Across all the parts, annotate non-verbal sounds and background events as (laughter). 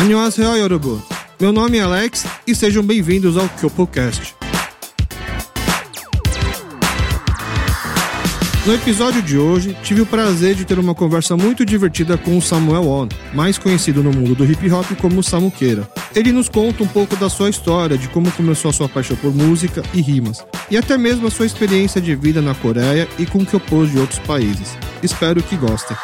Annyeonghaseyo, Yorubu. Meu nome é Alex e sejam bem-vindos ao KyopoCast. No episódio de hoje, tive o prazer de ter uma conversa muito divertida com o Samuel On, mais conhecido no mundo do hip hop como Samuqueira. Ele nos conta um pouco da sua história, de como começou a sua paixão por música e rimas, e até mesmo a sua experiência de vida na Coreia e com que opôs de outros países. Espero que gostem.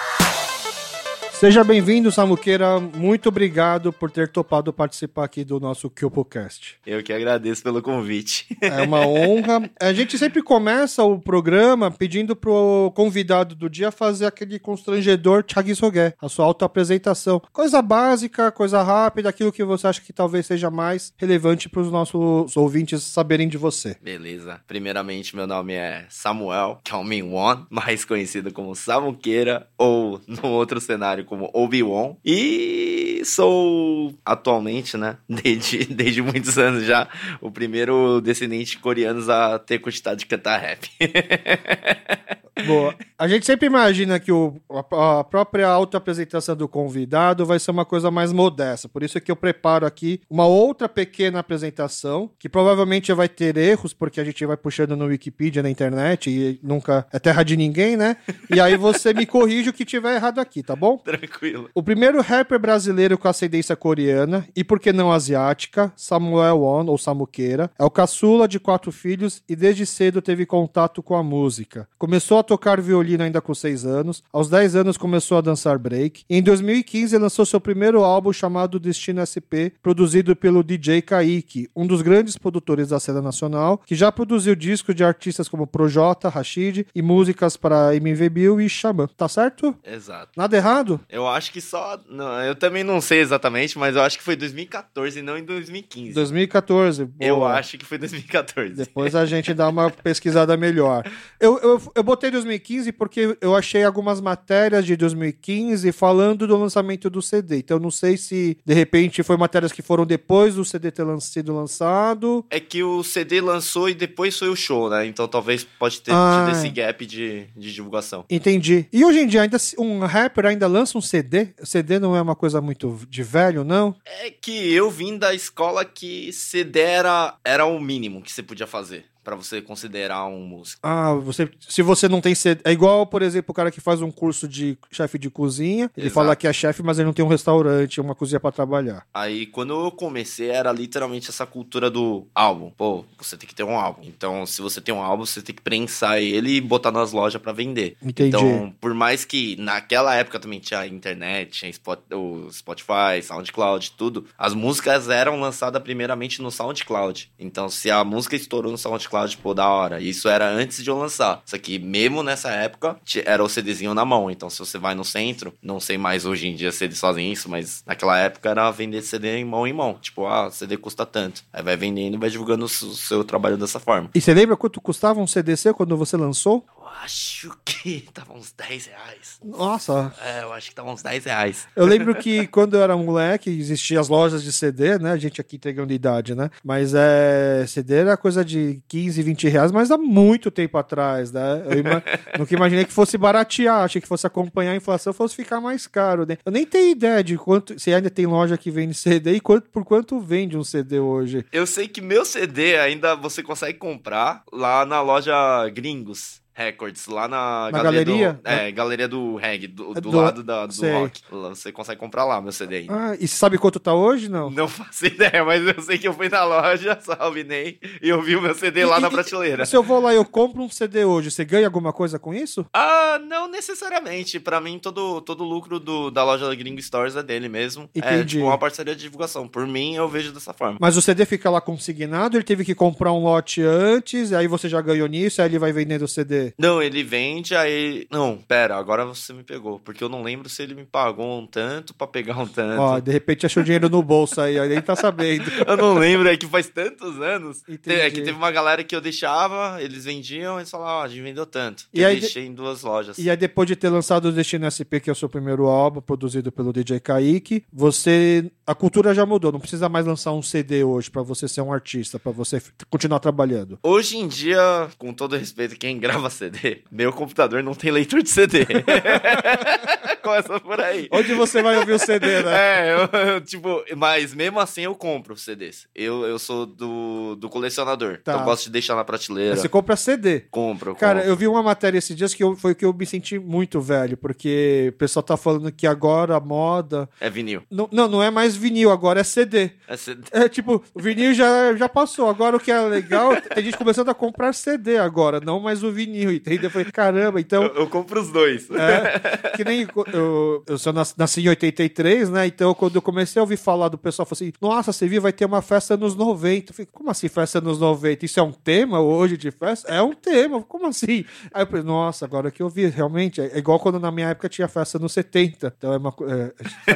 Seja bem-vindo, Samuqueira. Muito obrigado por ter topado participar aqui do nosso KyopoCast. Eu que agradeço pelo convite. É uma honra. A gente sempre começa o programa pedindo pro convidado do dia fazer aquele constrangedor Chagisoge, a sua auto-apresentação. Coisa básica, coisa rápida, aquilo que você acha que talvez seja mais relevante para os nossos ouvintes saberem de você. Beleza. Primeiramente, meu nome é Samuel Kalmin Won, mais conhecido como Samuqueira, ou no outro cenário como Obi-Wan. E sou atualmente, né, (laughs) desde, desde muitos anos já, o primeiro descendente coreano a ter cogitado de cantar rap. (laughs) Boa. A gente sempre imagina que o, a, a própria auto-apresentação do convidado vai ser uma coisa mais modesta. Por isso é que eu preparo aqui uma outra pequena apresentação, que provavelmente vai ter erros, porque a gente vai puxando no Wikipedia, na internet, e nunca é terra de ninguém, né? E aí você me corrige o que tiver errado aqui, tá bom? (laughs) Tranquilo. O primeiro rapper brasileiro com ascendência coreana, e por que não asiática, Samuel On, ou Samuqueira, é o caçula de quatro filhos e desde cedo teve contato com a música. Começou a tocar violino ainda com 6 anos. Aos 10 anos começou a dançar break. E em 2015 lançou seu primeiro álbum chamado Destino SP, produzido pelo DJ Kaique, um dos grandes produtores da cena nacional, que já produziu discos de artistas como Projota, Rashid e músicas para MV Bill e Xamã. Tá certo? Exato. Nada errado? Eu acho que só. Não, eu também não sei exatamente, mas eu acho que foi 2014 e não em 2015. 2014. Boa. Eu acho que foi 2014. Depois a gente dá uma pesquisada melhor. Eu, eu, eu botei 2015 porque eu achei algumas matérias de 2015 falando do lançamento do CD. Então não sei se de repente foi matérias que foram depois do CD ter lan sido lançado. É que o CD lançou e depois foi o show, né? Então talvez pode ter Ah. tido esse gap de, de divulgação. Entendi. E hoje em dia ainda um rapper ainda lança um CD? CD não é uma coisa muito de velho, não? É que eu vim da escola que CD era, era o mínimo que você podia fazer pra você considerar um músico. Ah, você, se você não tem CD. É igual, por exemplo, o cara que faz um curso de chefe de cozinha. Ele Exato. fala que é chefe, mas ele não tem um restaurante, uma cozinha pra trabalhar. Aí, quando eu comecei, era literalmente essa cultura do álbum. Pô, você tem que ter um álbum. Então, se você tem um álbum, você tem que prensar ele e botar nas lojas pra vender. Entendi. Então, por mais que naquela época também tinha internet, tinha Spot- o Spotify, SoundCloud, tudo, as músicas eram lançadas primeiramente no SoundCloud. Então, se a música estourou no SoundCloud, pô, da hora. Isso era antes de eu lançar. Isso aqui, mesmo nessa época, era o CDzinho na mão. Então, se você vai no centro, não sei mais hoje em dia se eles fazem isso, mas naquela época era vender CD em mão em mão. Tipo, ah, CD custa tanto. Aí vai vendendo e vai divulgando o seu- seu trabalho dessa forma. E você lembra quanto custava um CDC quando você lançou? Acho que (laughs) tava uns 10 reais. Nossa, É, eu acho que tava uns 10 reais. Eu lembro que (laughs) quando eu era moleque, existiam as lojas de CD, né? A gente aqui entregando idade, né? Mas é, CD era coisa de 15, 20 reais, mas há muito tempo atrás, né? Eu ima- (laughs) nunca imaginei que fosse baratear, achei que fosse acompanhar a inflação, fosse ficar mais caro, né? Eu nem tenho ideia de quanto, se ainda tem loja que vende CD e quanto, por quanto vende um CD hoje. Eu sei que meu CD ainda você consegue comprar lá na loja Gringos. Records, lá na, Na galeria? Do, é, galeria do reggae, do, É do do- lado da, do sei. rock. Você consegue comprar lá meu CD ainda. Ah, e você sabe quanto tá hoje, não? Não (laughs) faço ideia, mas eu sei que eu fui na loja, (laughs) salve Ney, e eu vi o meu CD lá E- na e- prateleira. Se eu vou lá e eu compro um CD hoje, você ganha alguma coisa com isso? Ah, não necessariamente. Pra mim, todo, todo o lucro do, da loja Gringo Stores é dele mesmo. É Entendi. tipo uma parceria de divulgação. Por mim, eu vejo dessa forma. Mas o CD fica lá consignado, ele teve que comprar um lote antes, aí você já ganhou nisso, aí ele vai vendendo o CD. Não, ele vende, aí. Não, pera, agora você me pegou. Porque eu não lembro se ele me pagou um tanto pra pegar um tanto. Ó, de repente achou dinheiro no bolso aí, aí nem tá sabendo. (laughs) Eu não lembro, é que faz tantos anos. Entendi. É que teve uma galera que eu deixava, eles vendiam, eles falavam, ó, a gente vendeu tanto. E eu aí- deixei em duas lojas. E aí depois de ter lançado o Destino SP, que é o seu primeiro álbum, produzido pelo DJ Kaique, você... A cultura já mudou, não precisa mais lançar um CD hoje pra você ser um artista, pra você continuar trabalhando. Hoje em dia, com todo respeito, quem grava CD. Meu computador não tem leitor de CD. (laughs) Começa por aí. Onde você vai ouvir o CD, né? É, eu, eu, tipo, mas mesmo assim eu compro CDs. Eu, eu sou do, do colecionador. Tá. Então eu gosto de deixar na prateleira. Você compra CD. Compro. Cara, compro. eu vi uma matéria esses dias que eu- foi que eu me senti muito velho, porque o pessoal tá falando que agora a moda. É vinil. Não, não, não é mais vinil, agora é CD. É CD. É tipo, o vinil já, já passou. Agora o que é legal, tem gente começando a comprar CD agora, não mais o vinil, entendeu? Eu falei, caramba, então. Eu, eu compro os dois. É, que nem eu, eu nas- nasci em 83, né? Então, quando eu comecei a ouvir falar do pessoal, falei assim: Nossa, você viu, vai ter uma festa nos 90. Eu falei, como assim festa nos 90? Isso é um tema hoje de festa? É um tema, como assim? Aí eu falei, nossa, agora que eu vi, realmente, é igual quando na minha época tinha festa nos 70. Então é uma coisa. É,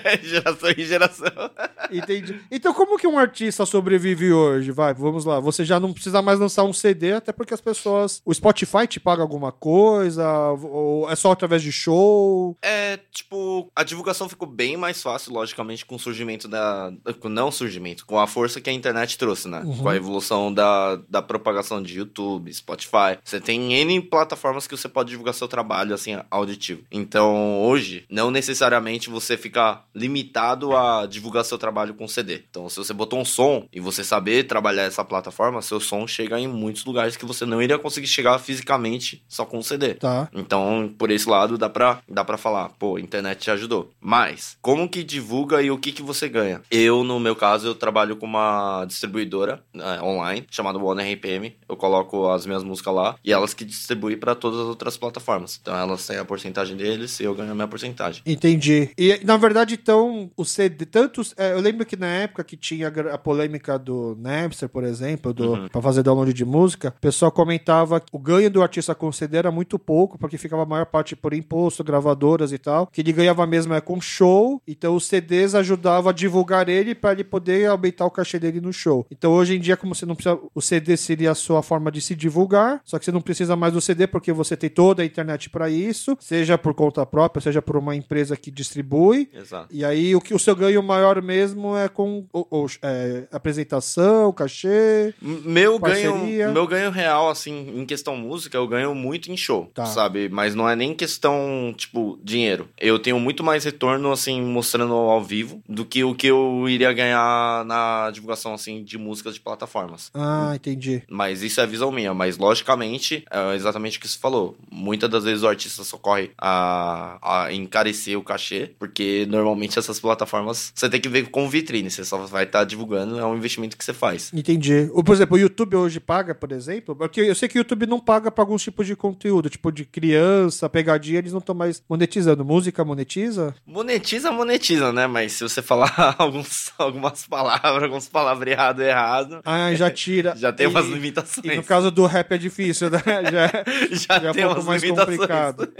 tá (laughs) geração em geração. Entendi. Então, como que um artista sobrevive hoje? Vai, vamos lá. Você já não precisa mais lançar um CD, até porque as pessoas. O Spotify te paga alguma coisa? Ou é só através de show? É, tipo, a divulgação ficou bem mais fácil, logicamente, com o surgimento da. Com não surgimento, com a força que a internet trouxe, né? Uhum. Com a evolução da, da propagação de YouTube, Spotify. Você tem N plataformas que você pode divulgar seu trabalho, assim, auditivo. Então, hoje, não necessariamente você fica limitado a divulgar seu trabalho com CD. Então, se você botou um som e você saber trabalhar essa plataforma, seu som chega em muitos lugares que você não iria conseguir chegar fisicamente só com o CD. Tá. Então, por esse lado, dá pra, dá pra falar, pô, a internet te ajudou. Mas, como que divulga e o que que você ganha? Eu, no meu caso, eu trabalho com uma distribuidora né, online, chamada One RPM. Eu coloco as minhas músicas lá e elas que distribuem pra todas as outras plataformas. Então, elas têm a porcentagem deles e eu ganho a minha porcentagem. Entendi. E, na verdade, então, o CD, tantos. é, eu lembro que na época que tinha a polêmica do Napster, por exemplo, do, Uhum. pra fazer download de música, o pessoal comentava o ganho do artista com CD era muito pouco, porque ficava a maior parte por imposto, gravadoras e tal, que ele ganhava mesmo é com show, então os CDs ajudavam a divulgar ele para ele poder aumentar o cachê dele no show. Então hoje em dia, como você não precisa. O CD seria a sua forma de se divulgar, só que você não precisa mais do CD porque você tem toda a internet para isso, seja por conta própria, seja por uma empresa que distribui. Exato. E aí o que o seu ganho maior mesmo é com o, o- é, apresentação, cachê. Meu Parceria. ganho, meu ganho real, assim, em questão música, eu ganho muito em show, Tá. sabe? Mas não é nem questão, tipo, dinheiro. Eu tenho muito mais retorno, assim, mostrando ao vivo do que o que eu iria ganhar na divulgação, assim, de músicas de plataformas. Ah, entendi. Mas isso é visão minha. Mas, logicamente, é exatamente o que você falou. Muitas das vezes o artista socorre a, a encarecer o cachê, porque normalmente essas plataformas você tem que ver com vitrine. Você só vai estar divulgando, é um investimento que você faz. Entendi. Ou, por exemplo, o YouTube hoje paga, por exemplo? Porque eu sei que o YouTube não paga para alguns tipos de conteúdo, tipo de criança, pegadinha, eles não estão mais monetizando. Música monetiza? Monetiza, monetiza, né? Mas se você falar (laughs) alguns, algumas palavras, alguns palavreado errado, Ah, já tira. (laughs) já tem umas E- limitações. E no caso do rap é difícil, né? (laughs) Já, já, já é tem um pouco umas mais limitações. complicado.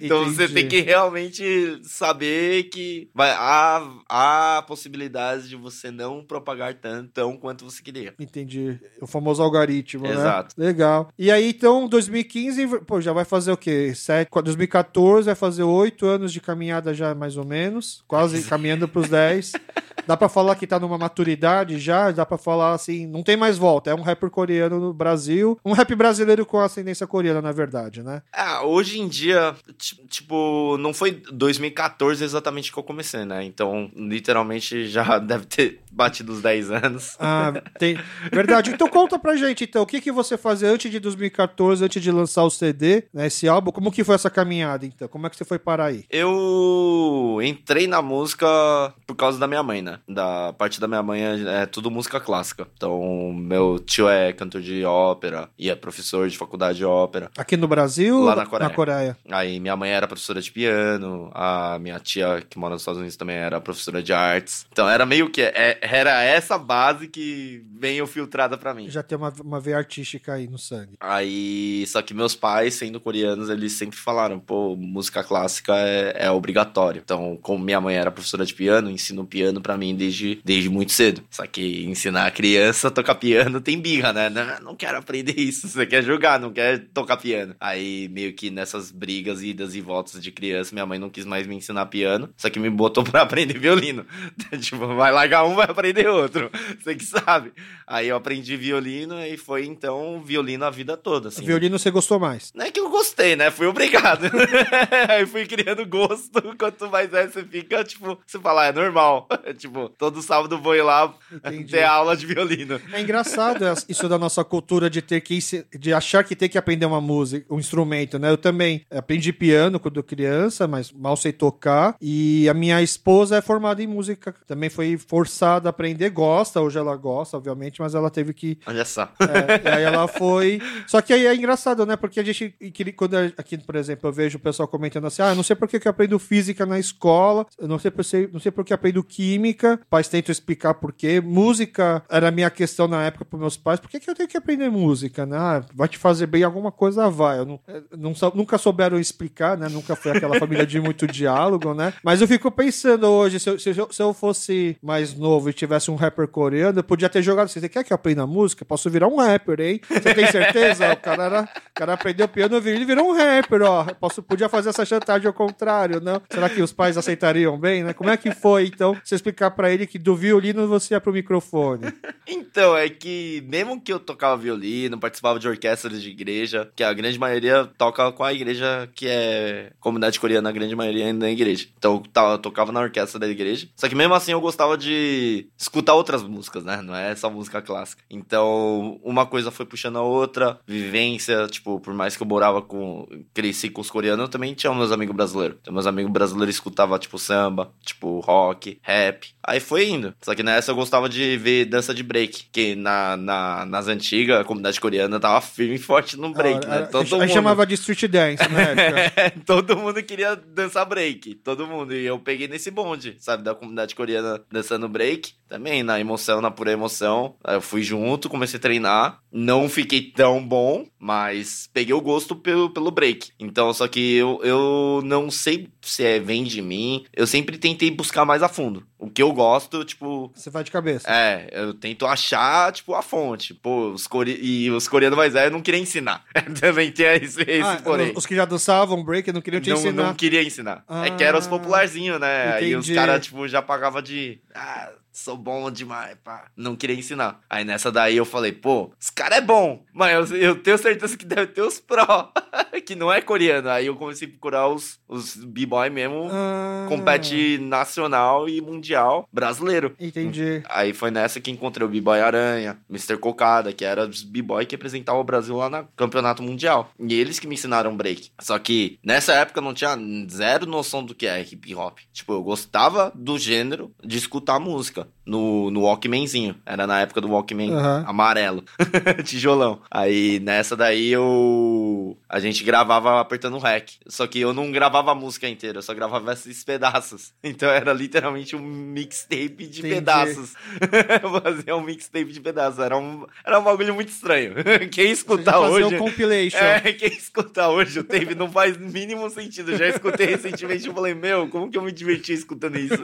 Então você Entendi. tem que realmente saber que vai, há, há possibilidades de você não propagar tanto quanto você queria. Entendi. O famoso algoritmo, Exato. né? Legal. E aí, então, 2015, pô, já vai fazer o quê? Sete, 2014 vai fazer oito anos de caminhada já, mais ou menos. Quase caminhando pros 10. Dá pra falar que tá numa maturidade já? Dá pra falar assim, não tem mais volta. É um rapper coreano no Brasil. Um rap brasileiro com ascendência coreana, na verdade, né? Ah, hoje em dia, ti- tipo, não foi 2014 exatamente que eu comecei, né? Então, literalmente já (laughs) deve ter batido os 10 anos. Ah, tem. Verdade. Então conta pra gente, então, o que, que você fazia antes de 2014, antes de lançar o CD, né, esse álbum? Como que foi essa caminhada, então? Como é que você foi parar aí? Eu entrei na música por causa da minha mãe, né? Da parte da minha mãe é, é tudo música clássica. Então, meu tio é cantor de ópera e é professor de faculdade de ópera. Aqui no Brasil? Lá na Coreia. Na Coreia. Aí minha mãe era professora de piano, a minha tia que mora nos Estados Unidos também era professora de artes. Então era meio que é- era essa base que veio filtrada pra mim. Já tem uma, uma veia artística aí no sangue. Aí, só que meus pais, sendo coreanos, eles sempre falaram, pô, música clássica é, é obrigatório. Então, como minha mãe era professora de piano, ensino piano mim mim desde, desde muito cedo. Só que ensinar a criança a tocar piano tem birra, né? Não, não quero aprender isso. Você quer jogar, não quer tocar piano. Aí, meio que nessas brigas, idas e voltas de criança, minha mãe não quis mais me ensinar piano, só que me botou pra (laughs) aprender violino. (laughs) tipo, vai largar um, vai aprender outro. (laughs) Você que sabe. Aí eu aprendi violino e foi então violino a vida toda. Assim. Violino você gostou mais? Não é que eu gostei, né? Fui obrigado. (laughs) Aí fui criando gosto. Quanto mais é, você fica, tipo, você fala, ah, é normal. (laughs) tipo, todo sábado vou ir lá Entendi. ter aula de violino. É engraçado isso da nossa cultura de ter que de achar que tem que aprender uma música, um instrumento, né? Eu também aprendi piano quando criança, mas mal sei tocar. E a minha esposa é formada em música, também foi forçada a aprender, gosta, hoje ela gosta, obviamente, mas ela teve que. Olha só. É, aí ela foi. Só (laughs) que aí é engraçado, né? Porque a gente, quando aqui, por exemplo, eu vejo o pessoal comentando assim: ah, não sei por que eu aprendo física na escola, eu não sei por, não sei por que eu aprendo química, pais tentam explicar por quê. Música era a minha questão na época para meus pais, por que, que eu tenho que aprender música? Né? Ah, vai te fazer bem alguma coisa, vai. Eu não, não, nunca souberam explicar, né? Nunca foi aquela (laughs) família de muito diálogo, né? Mas eu fico pensando hoje, se eu, se eu, se eu fosse mais novo e tivesse um rapper coreano, eu podia ter jogado. Você quer que eu aprenda música? Posso virar um rapper, hein? Você tem certeza? O cara, era, o cara aprendeu piano, ele virou um rapper, ó. Posso, podia fazer essa chantagem ao contrário, não? Será que os pais aceitariam bem, né? Como é que foi, então, você explicar para ele que do violino você ia pro microfone? Então, é que mesmo que eu tocava violino, participava de orquestras de igreja, que a grande maioria toca com a igreja que é comunidade coreana, a grande maioria ainda é igreja. Então eu tocava na orquestra da igreja. Só que mesmo assim eu gostava de escutar outras músicas, né? Não é só música clássica. Então uma coisa foi puxando a outra, vivência, tipo, por mais que eu morava com. cresci com os coreanos, eu também tinha meus amigos brasileiros. Então meus amigos brasileiros escutavam, tipo, samba, tipo, rock, rap. Aí foi indo. Só que nessa eu gostava de ver dança de break, que na, na, nas antigas, a comunidade coreana tava firme e forte no break, ah, né? Todo mundo... chamava de street dance, né? (laughs) todo mundo queria dançar break, todo mundo. E eu peguei nesse bonde, sabe, da comunidade coreana dançando break. Também, na emoção, na pura emoção. Eu fui junto, comecei a treinar. Não fiquei tão bom, mas peguei o gosto pelo, pelo break. Então, só que eu, eu não sei se é, vem de mim. Eu sempre tentei buscar mais a fundo. O que eu gosto, tipo. Você vai de cabeça. É, eu tento achar, tipo, a fonte. Pô, os core... e os coreanos mais velhos não queriam ensinar. (laughs) Também tem esse, esse ah, porém. Os que já dançavam break não queriam te não, ensinar. Não queria ensinar. Ah, é que eram os popularzinhos, né? Entendi. Aí os caras, tipo, já pagavam de. Ah, sou bom demais, pá. Não queria ensinar. Aí nessa daí eu falei, pô, esse cara é bom, mas eu, eu tenho certeza que deve ter os pró, (laughs) que não é coreano. Aí eu comecei a procurar os, os b-boy mesmo, ah. compete nacional e mundial brasileiro. Entendi. Aí foi nessa que encontrei o b-boy Aranha, Mr. Cocada, que era os b-boy que representavam o Brasil lá no campeonato mundial. E eles que me ensinaram break. Só que nessa época eu não tinha zero noção do que é hip hop. Tipo, eu gostava do gênero de escutar música no, no Walkmanzinho. Era na época do Walkman uhum. amarelo. (laughs) Tijolão. Aí nessa daí eu. A gente gravava apertando o rec. Só que eu não gravava a música inteira, eu só gravava esses pedaços. (laughs) Então era literalmente um mixtape de Entendi. pedaços. (laughs) Fazia um mixtape de pedaços. Era um, era um bagulho muito estranho. Quem escutar hoje. Um compilation. É, quem escutar hoje o tape não faz mínimo sentido. Já escutei recentemente e falei, meu, como que eu me diverti escutando isso?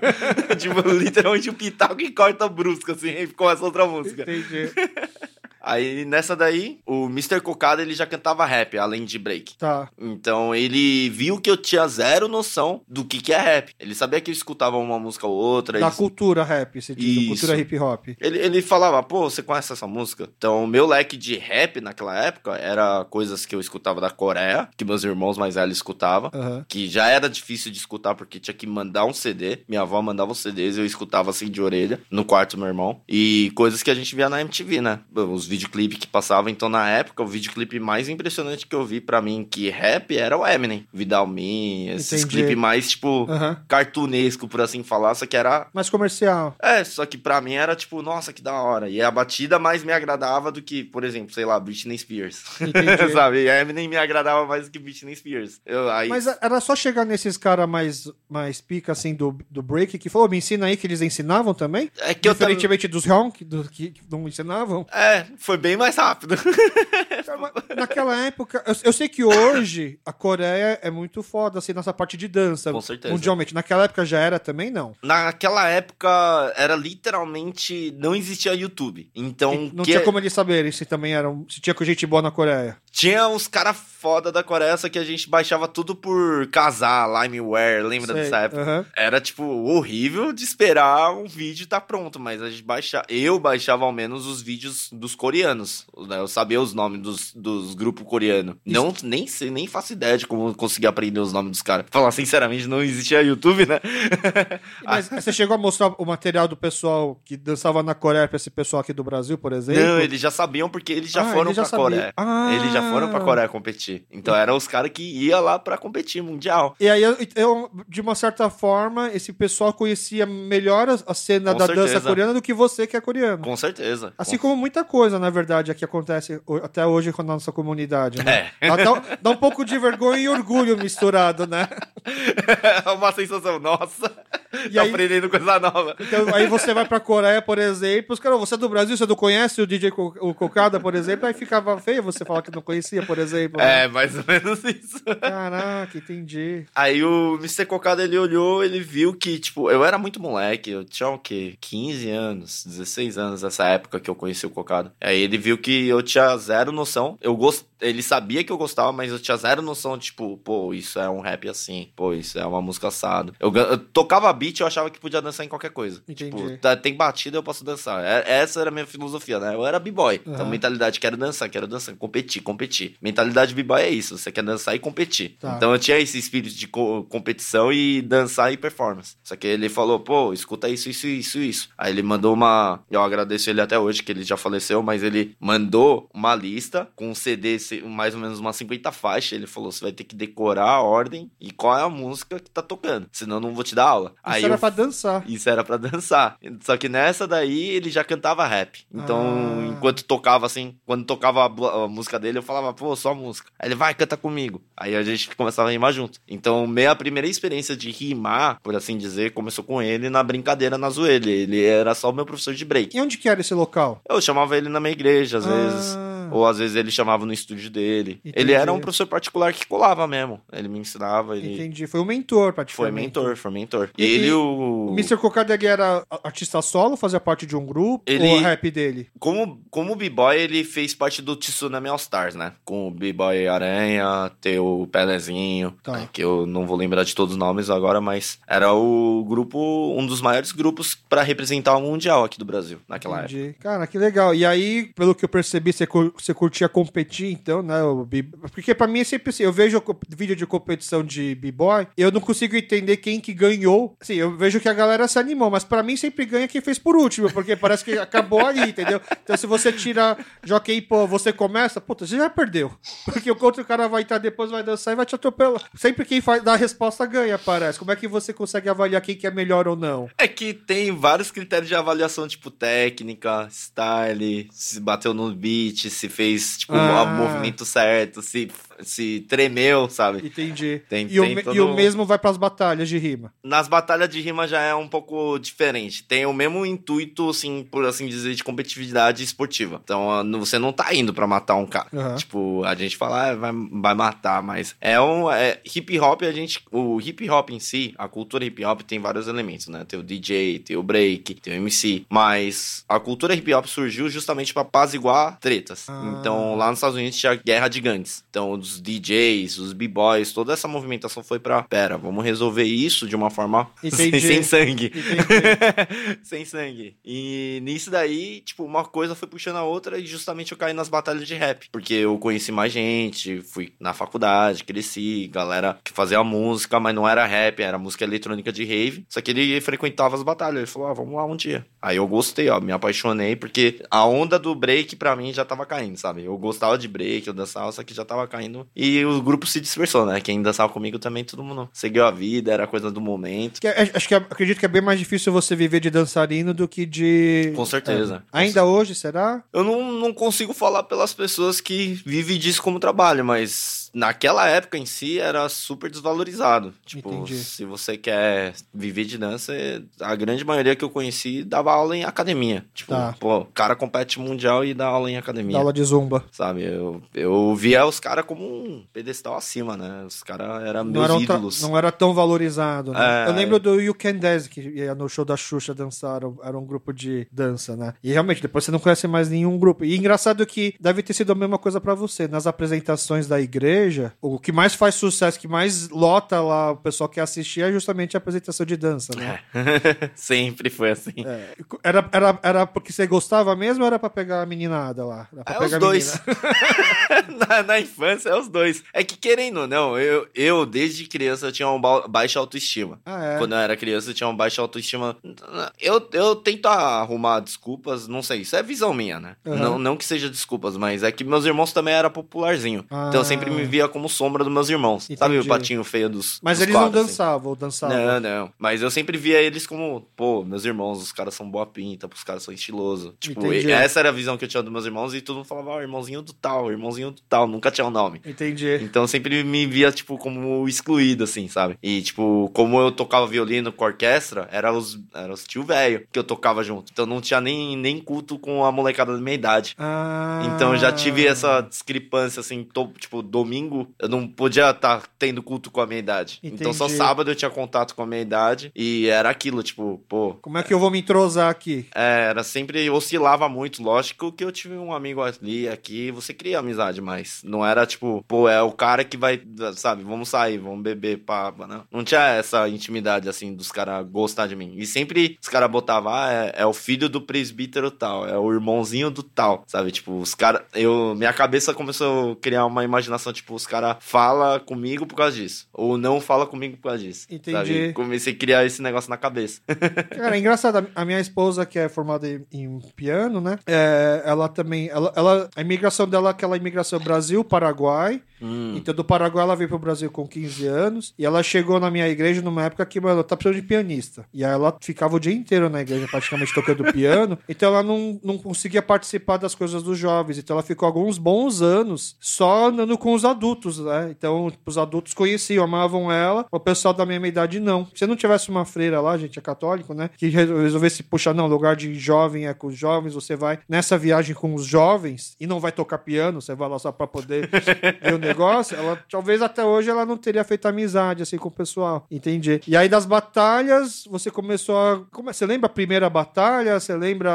tipo, literalmente o pitaco (laughs) que corta brusco, assim, e começa outra música. Entendi. (laughs) Aí nessa daí, o Mr. Cocada ele já cantava rap, além de break. Tá. Então ele viu que eu tinha zero noção do que, que é rap. Ele sabia que eu escutava uma música ou outra. Da cultura rap, você diz, cultura hip hop. Ele, ele falava, pô, você conhece essa música? Então meu leque de rap naquela época era coisas que eu escutava da Coreia, que meus irmãos mais velhos escutavam, uhum. que já era difícil de escutar porque tinha que mandar um CD. Minha avó mandava os CDs e eu escutava assim de orelha no quarto do meu irmão. E coisas que a gente via na MTV, né? Os videoclipe que passava. Então, na época, o videoclipe mais impressionante que eu vi para mim que rap era o Eminem. Vidal Me, esses clipes mais, tipo, uhum. cartunesco, por assim falar, só que era... Mais comercial. É, só que pra mim era, tipo, nossa, que da hora. E a batida mais me agradava do que, por exemplo, sei lá, Britney Spears. (laughs) Sabe? Eminem me agradava mais do que Britney Spears. Eu, aí... Mas era só chegar nesses caras mais, mais pica, assim, do, do break, que falou, me ensina aí, que eles ensinavam também? É que Diferentemente eu tam... dos honk, do, que não ensinavam? É, foi bem mais rápido. (laughs) Naquela época, eu, eu sei que hoje a Coreia é muito foda, assim, nessa parte de dança. Com certeza. Mundialmente. Naquela época já era também, não. Naquela época era literalmente. Não existia YouTube. Então. Não que- tinha como eles saberem se também eram. Se tinha gente boa na Coreia. Tinha uns caras foda da Coreia, só que a gente baixava tudo por casar, Limeware, lembra Sei, dessa época? Era, tipo, horrível de esperar um vídeo tá pronto, mas a gente baixava. Eu baixava ao menos os vídeos dos coreanos. né? Eu sabia os nomes dos, dos grupos coreanos. Não, nem sei, nem faço ideia de como eu consegui aprender os nomes dos caras. Falar sinceramente, não existia YouTube, né? (laughs) Mas você chegou a mostrar o material do pessoal que dançava na Coreia pra esse pessoal aqui do Brasil, por exemplo? Não, eles já sabiam porque eles já Ah, foram eles já pra sabiam. Coreia. Ah. Eles já foram pra Coreia competir. Então eram os caras que iam lá pra competir mundial. E aí, eu, eu, de uma certa forma, esse pessoal conhecia melhor a, cena Com da certeza. dança coreana do que você que é coreano. Com certeza. Assim como muita coisa, na verdade, aqui acontece ho- até hoje com a nossa comunidade, né? É. Dá- dá um pouco de vergonha e orgulho misturado, né? (laughs) É uma sensação, nossa, (laughs) E tô aí- aprendendo coisa nova. Então, aí você vai pra Coreia, por exemplo, os caras, você é do Brasil, você não conhece o DJ Co- o Cocada, por exemplo, aí ficava feio você falar que não conhecia, por exemplo. né? É, mais ou menos isso. Caraca, entendi. Aí o Mr. Cocada, ele olhou, ele viu que, tipo, eu era muito moleque, eu tinha o quê? 15 anos, 16 anos nessa época que eu conheci o Cocada. Aí ele viu que eu tinha zero noção, eu gost... ele sabia que eu gostava, mas eu tinha zero noção, tipo, pô, isso é um rap assim, pô, isso é uma música assado. Eu, eu tocava beat, eu achava que podia dançar em qualquer coisa. Entendi. Tipo, tá- tem batida, eu posso dançar. É- essa era a minha filosofia, né? Eu era b-boy. Então, Aham. mentalidade, quero dançar, quero dançar, competir, competir. Mentalidade b-boy é isso, você quer dançar e competir. Tá. Então eu tinha esse espírito de co- competição e dançar e performance. Só que ele falou, pô, escuta isso, isso, isso, isso. Aí ele mandou uma. Eu agradeço ele até hoje, que ele já faleceu, mas ele mandou uma lista com um CD, mais ou menos umas 50 faixas. Ele falou: você vai ter que decorar a ordem e qual é a música que tá tocando. Senão eu não vou te dar aula. Isso Aí era eu pra dançar. isso era pra dançar. Só que nessa daí ele já cantava rap. Então, Ah. enquanto tocava assim, quando tocava a, a música dele, eu falava, pô, só música. Aí ele vai, canta comigo. Aí a gente começava a rimar junto. Então, minha primeira experiência de rimar, por assim dizer, começou com ele na brincadeira na zoelha. Ele era só o meu professor de break. E onde que era esse local? Eu chamava ele na minha igreja, às Ah. vezes. Ou às vezes ele chamava no estúdio dele. Entendi. Ele era um professor particular que colava mesmo. Ele me ensinava, ele. Entendi. Foi o mentor, praticamente. Foi mentor, foi mentor. E- ele e o. O Mr. Cocada era artista solo, fazia parte de um grupo? Ele- Ou rap dele? Como, como B-Boy, ele fez parte do Tsunami All Stars, né? Com o B-Boy Aranha, ter o Pelezinho, Tá. né? que eu não vou lembrar de todos os nomes agora, mas era o grupo, um dos maiores grupos pra representar o Mundial aqui do Brasil, naquela época. Entendi. Cara, que legal. E aí, pelo que eu percebi, você, você curtia competir, então, né? O Porque pra mim é sempre assim, eu vejo vídeo de competição de b-boy, eu não consigo entender quem que ganhou. Assim, eu vejo que a galera se animou, mas pra mim sempre ganha quem fez por último, porque parece que acabou ali, entendeu? Então se você tira Jockey Pô, você começa, puta, você já perdeu. Porque o outro cara vai estar depois, vai dançar e vai te atropelar. Sempre quem faz, dá a resposta ganha, parece. Como é que você consegue avaliar quem que é melhor ou não? É que tem vários critérios de avaliação, tipo técnica, style, se bateu no beat, se fez tipo, Ah. o movimento certo, se, se tremeu, sabe? Entendi. Tem- e, o, tem me- todo- e o mesmo vai pras batalhas de rima. Nas batalhas de rima já é um pouco diferente. Tem o mesmo intuito, assim, por assim dizer, de competitividade esportiva. Então, ah, você não tá indo pra matar um cara. Aham. Tipo, a gente fala, ah, vai, vai matar, mas é um. É, hip hop, a gente. O hip hop em si, a cultura hip hop tem vários elementos, né? Tem o DJ, tem o break, tem o MC. Mas a cultura hip hop surgiu justamente pra apaziguar tretas. Ah. Então, lá nos Estados Unidos tinha guerra de gangues. Então, os DJs, os b-boys, toda essa movimentação foi pra. Pera, vamos resolver isso de uma forma sem, (laughs) sem sangue. (laughs) Sem sangue. E nisso daí, tipo, uma coisa foi puxando a outra e justamente eu caí nas batalhas de rap. Porque eu conheci mais gente, fui na faculdade, cresci, galera que fazia música, mas não era rap, era música eletrônica de rave. Só que ele frequentava as batalhas. Ele falou, ah, vamos lá um dia. Aí eu gostei, ó, me apaixonei, porque a onda do break pra mim já tava caindo, sabe? Eu gostava de break, eu dançava, só que já tava caindo. E o grupo se dispersou, né? Quem dançava comigo também, todo mundo seguiu a vida, era coisa do momento. Que é- acho que é- acredito que é bem mais difícil você viver de dançarino do que de. Com certeza. É. Ainda hoje, será? Eu não, não consigo falar pelas pessoas que vivem disso como trabalho, mas naquela época em si era super desvalorizado. Tipo, Entendi. se você quer viver de dança, a grande maioria que eu conheci dava aula em academia. Tipo, Tá. pô, o cara compete mundial e dá aula em academia. Da aula de zumba. Sabe, eu, eu via os caras como um pedestal acima, né? Os caras eram Não meus ídolos. não era tão valorizado, né? É. Eu lembro do You Can Dance, que ia no show da Xuxa dançar, era um grupo de dança, né? E realmente, depois você não conhece mais nenhum grupo. E engraçado que deve ter sido a mesma coisa pra você. Nas apresentações da igreja, o que mais faz sucesso, que mais lota lá o pessoal que assistir é justamente a apresentação de dança, né? (laughs) Sempre foi assim. É. Era, era, era porque você gostava mesmo ou era pra pegar a meninada lá? Era É os dois. (laughs) na, na infância, é os dois. É que querendo ou não, eu, eu desde criança eu tinha uma ba- baixa autoestima. Ah, é? Quando eu era criança, eu tinha uma baixa autoestima. Eu, eu tento arrumar desculpas, não sei, isso é visão minha, né? Aham. Não, não que seja desculpas, mas é que meus irmãos também eram popularzinho. Ah. Então eu sempre me via como sombra dos meus irmãos. Sabe Entendi. o patinho feio dos. Mas dos eles não quadros, assim? dançavam, ou dançavam? Não, não. Mas eu sempre via eles como, pô, meus irmãos, os caras são boa pinta, os caras são estilosos. Tipo, Entendi. essa era a visão que eu tinha dos meus irmãos e todo mundo falava, ó, irmãozinho do tal, irmãozinho do tal, nunca tinha um nome. Entendi. Então eu sempre me via, tipo, como excluído, assim, sabe? E, tipo, como eu tocava violino com orquestra, era os, era os tio velho que eu tocava junto. Então não tinha nem, nem culto com a molecada da minha idade. Ah. Então eu já tive essa discrepância, assim, to- tipo, domingo eu não podia estar tendo culto com a minha idade. Então só Entendi. sábado eu tinha contato com a minha idade e era aquilo, tipo, pô. Como é que eu vou me entrosar aqui? É, era sempre, oscilava muito, lógico que eu tive um amigo ali, aqui, você cria amizade, mas não era tipo, pô, é o cara que vai, sabe, vamos sair, vamos beber, pá, não. Não tinha essa intimidade, assim, dos caras gostar de mim. E sempre os caras botavam, ah, é, é o filho do presbítero tal, é o irmãozinho do tal, sabe? Tipo, os caras, eu, minha cabeça começou a criar uma imaginação, tipo, os caras fala comigo por causa disso, ou não fala comigo por causa disso. Entendi. Sabe? Comecei a criar esse negócio na cabeça. (laughs) Cara, é engraçado. a- minha esposa, que é formada em, em piano, né? é, ela também. Ela, ela- a imigração dela é aquela imigração Brasil-Paraguai. Hum. Então, do Paraguai, ela veio pro Brasil com 15 anos. E ela chegou na minha igreja numa época que, mano, tá precisando de pianista. E aí ela ficava o dia inteiro na igreja, praticamente tocando (laughs) piano. Então, ela não, não conseguia participar das coisas dos jovens. Então, ela ficou alguns bons anos só andando com os adultos, né? Então, os adultos conheciam, amavam ela. O pessoal da mesma idade, não. Se não tivesse uma freira lá, gente, é católico, né? Que re- resolvesse puxar, não, lugar de jovem é com os jovens, você vai nessa viagem com os jovens e não vai tocar piano, você vai lá só pra poder (laughs) ver o negócio, ela talvez até hoje ela não teria feito amizade assim com o pessoal. Entendi. E aí das batalhas, você começou a. Como é? Você lembra a primeira batalha? Você lembra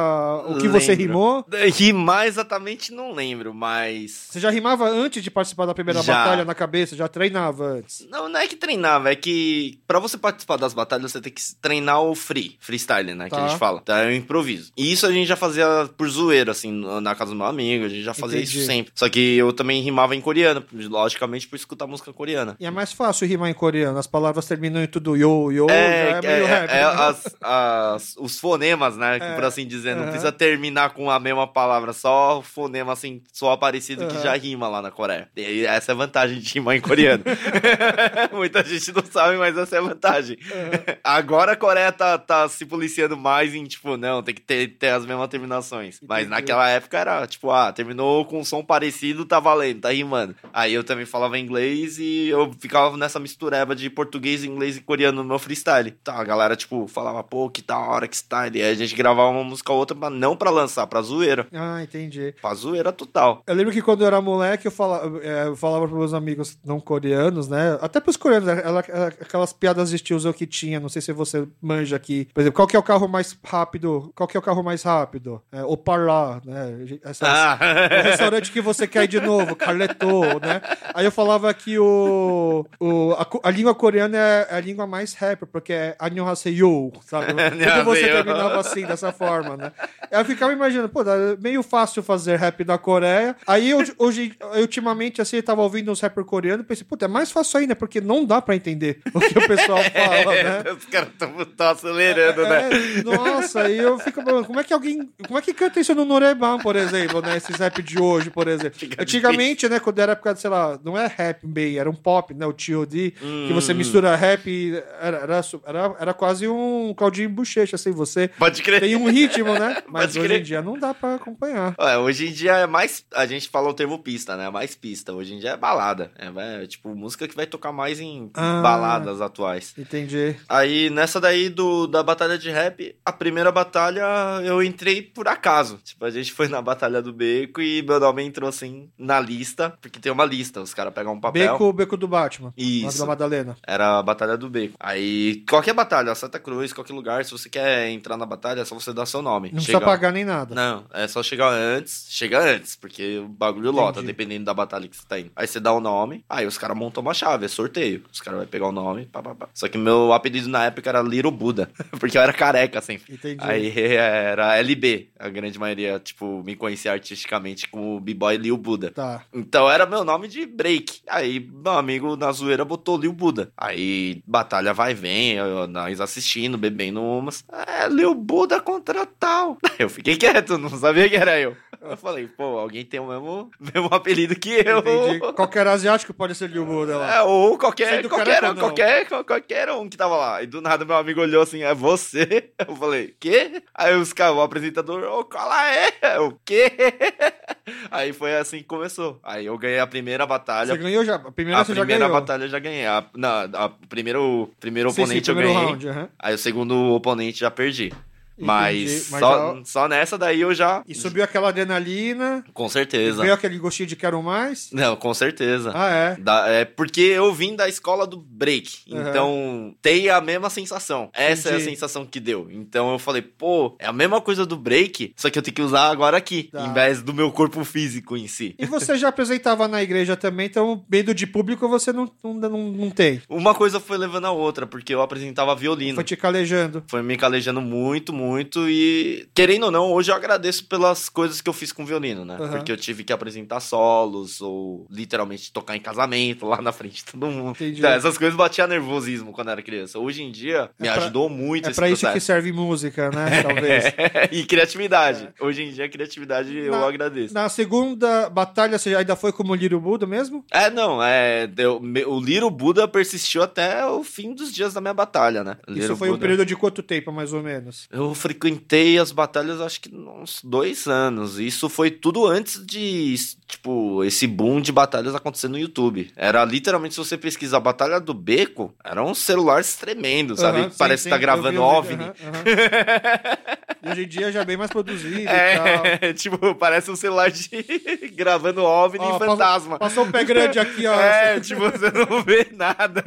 o que você Lembro. rimou? Rimar exatamente não lembro, mas. Você já rimava antes de participar da primeira Já. batalha na cabeça? Já treinava antes? Não, não é que treinava, é que pra você participar das batalhas você tem que treinar o free, freestyle, né? Que Tá. a gente fala. Então é o improviso. E isso a gente já fazia por zoeira, assim, na casa do meu amigo, a gente já fazia Entendi. isso sempre. Só que eu também rimava em coreano, logicamente por escutar música coreana. E é mais fácil rimar em coreano. As palavras terminam em tudo yo, yo, É, é é, meio rap. é né? as- as- os fonemas, né? É, por assim dizer. Não aham. precisa terminar com a mesma palavra, só fonema assim, só parecido que Aham. já rima lá na Coreia. E essa é a vantagem de rimar em coreano. (laughs) (laughs) Muita gente não sabe, mas essa é a vantagem. Agora a Coreia tá, tá se policiando mais em, tipo, não, tem que ter, ter as mesmas terminações. Mas Entendi. naquela época era, tipo, ah, terminou com um som parecido, tá valendo, tá rimando. Aí eu também falava inglês e eu ficava nessa mistureba de português, inglês e coreano no meu freestyle. Então a galera, tipo, falava, pô, que da hora, que style. E aí a gente gravava uma música ou outra, pra, não pra lançar, pra zoeira. Ah, entendi. Pra zoeira total. Eu lembro que quando eu era moleque, eu falava, é, eu falava pros meus amigos não coreanos, né? Até pros coreanos, ela- aquelas piadas de tiozão que tinha, não sei se você manja aqui. Por exemplo, qual que é o carro mais rápido? Qual que é o carro mais rápido? É, o Parlá, né? Essas, Ah. o restaurante que você quer ir de novo, Carletô, (laughs) né? Aí eu falava que o, o, a, a língua coreana é a língua mais rapper, porque é Annyeonghaseyo, sabe? (laughs) Porque você terminava assim, dessa forma, né? Eu ficava imaginando, pô, é meio fácil fazer rap na Coreia. Aí hoje, hoje ultimamente, assim, eu tava ouvindo uns rapper coreanos e pensei, puta, é mais fácil ainda, porque não dá pra entender (laughs) o que o pessoal (laughs) fala, né? Os caras tão acelerando, né? É, nossa, aí eu fico falando, como é que alguém. Como é que canta isso no Noreban, por exemplo, né? Esses rap de hoje, por exemplo. Antigamente, né, quando era época de sei lá, não é rap bem, era um pop, né? O T.O.D., que você Hum. mistura rap e era, era, era, era quase um Claudinho Bochecha, assim, você Pode crer. tem um ritmo, né? (laughs) Mas Pode hoje crer. em dia não dá pra acompanhar. Hoje em dia é mais. A gente fala o termo pista, né? Mais pista. Hoje em dia é balada. É, é tipo música que vai tocar mais em Ah. baladas atuais. Entendi. Aí, nessa daí do, da batalha de rap, a primeira batalha eu entrei por acaso. Tipo, a gente foi na batalha do beco e meu nome entrou assim na lista, porque tem uma lista, os caras pegam um papel. Beco, beco do Batman. Isso. Da Madalena. Era a batalha do beco. Aí, qualquer batalha, Santa Cruz, qualquer lugar, se você quer entrar na batalha, é só você dar seu nome. Não Chega- precisa pagar nem nada. Não, é só chegar antes. Chega antes, porque o bagulho lota, Entendi. dependendo da batalha que você tá indo. Aí você dá o nome, aí os caras montam uma chave, é sorteio. Os caras vão pegar o nome, pá, pá, pá. Só que meu apelido na época era Little Buda, (laughs) porque eu era careca sempre. Entendi. Aí (laughs) era LB, a grande maioria, tipo, me conhecia artisticamente como B-Boy Lil Buda. Tá. Então era meu nome de break. Aí meu amigo na zoeira botou Lil Buda. Aí batalha vai e vem, nós assistindo, bebendo umas. É, Lil Buda contra tal. (laughs) Eu fiquei quieto, não sabia que era eu. Eu falei, pô, alguém tem o mesmo, mesmo apelido que eu. Entendi. Qualquer asiático pode ser Lil Buda lá. É, ou qualquer, qualquer, um, qualquer, qualquer um que tava lá. E do nada meu amigo olhou assim, é você? (laughs) Eu falei, quê? Aí os caras, o apresentador, ô, qual é? O quê? (laughs) Aí foi assim que começou. Aí eu ganhei a primeira batalha. Você ganhou já? A primeira A você já primeira ganhou. batalha eu já ganhei. A, não, a, primeiro, primeiro Sim, sim, oponente eu primeiro ganhei. round, aham. Aí o segundo oponente já perdi. Mas, mas só, já- só nessa daí eu já. E subiu aquela adrenalina, Com certeza. veio aquele gostinho de quero mais. Não, com certeza. Ah, é. Da- é porque eu vim da escola do break. Aham. Então tem a mesma sensação. Essa é a Entendi. sensação que deu. Então eu falei, pô, é a mesma coisa do break, só que eu tenho que usar agora aqui, Tá. em vez do meu corpo físico em si. E você já apresentava na igreja também, então medo de público você não, não, não, não tem. Uma coisa foi levando a outra, porque eu apresentava violino. Foi te calejando. Foi me calejando muito, muito e, querendo ou não, hoje eu agradeço pelas coisas que eu fiz com violino, né? Aham. Porque eu tive que apresentar solos ou literalmente tocar em casamento (laughs) lá na frente de todo mundo. Entendi. Então, essas coisas batiam nervosismo quando eu era criança. Hoje em dia, me É pra- ajudou muito É esse pra isso que processo. serve música, né? (laughs) Talvez. e criatividade. Hoje em dia, criatividade eu Na- agradeço. Na segunda batalha, você ainda foi como Little Buda mesmo? É, não, é. me- o Little Buda persistiu até o fim dos dias da minha batalha, né? Isso Little foi um Buda. período de quanto tempo, mais ou menos? Eu frequentei as batalhas acho que uns dois anos. Isso foi tudo antes de, tipo, esse boom de batalhas acontecer no YouTube. Era literalmente, se você pesquisar a Batalha do Beco, era um celular tremendo, sabe? Sim, Parece sim, que tá gravando vi OVNI. aham. (laughs) E hoje em dia já é bem mais produzido e tal. É, (laughs) tipo, parece um celular de (laughs) gravando OVNI Ó, e fantasma. Passou um pé grande aqui, ó. É, tipo, você não vê nada.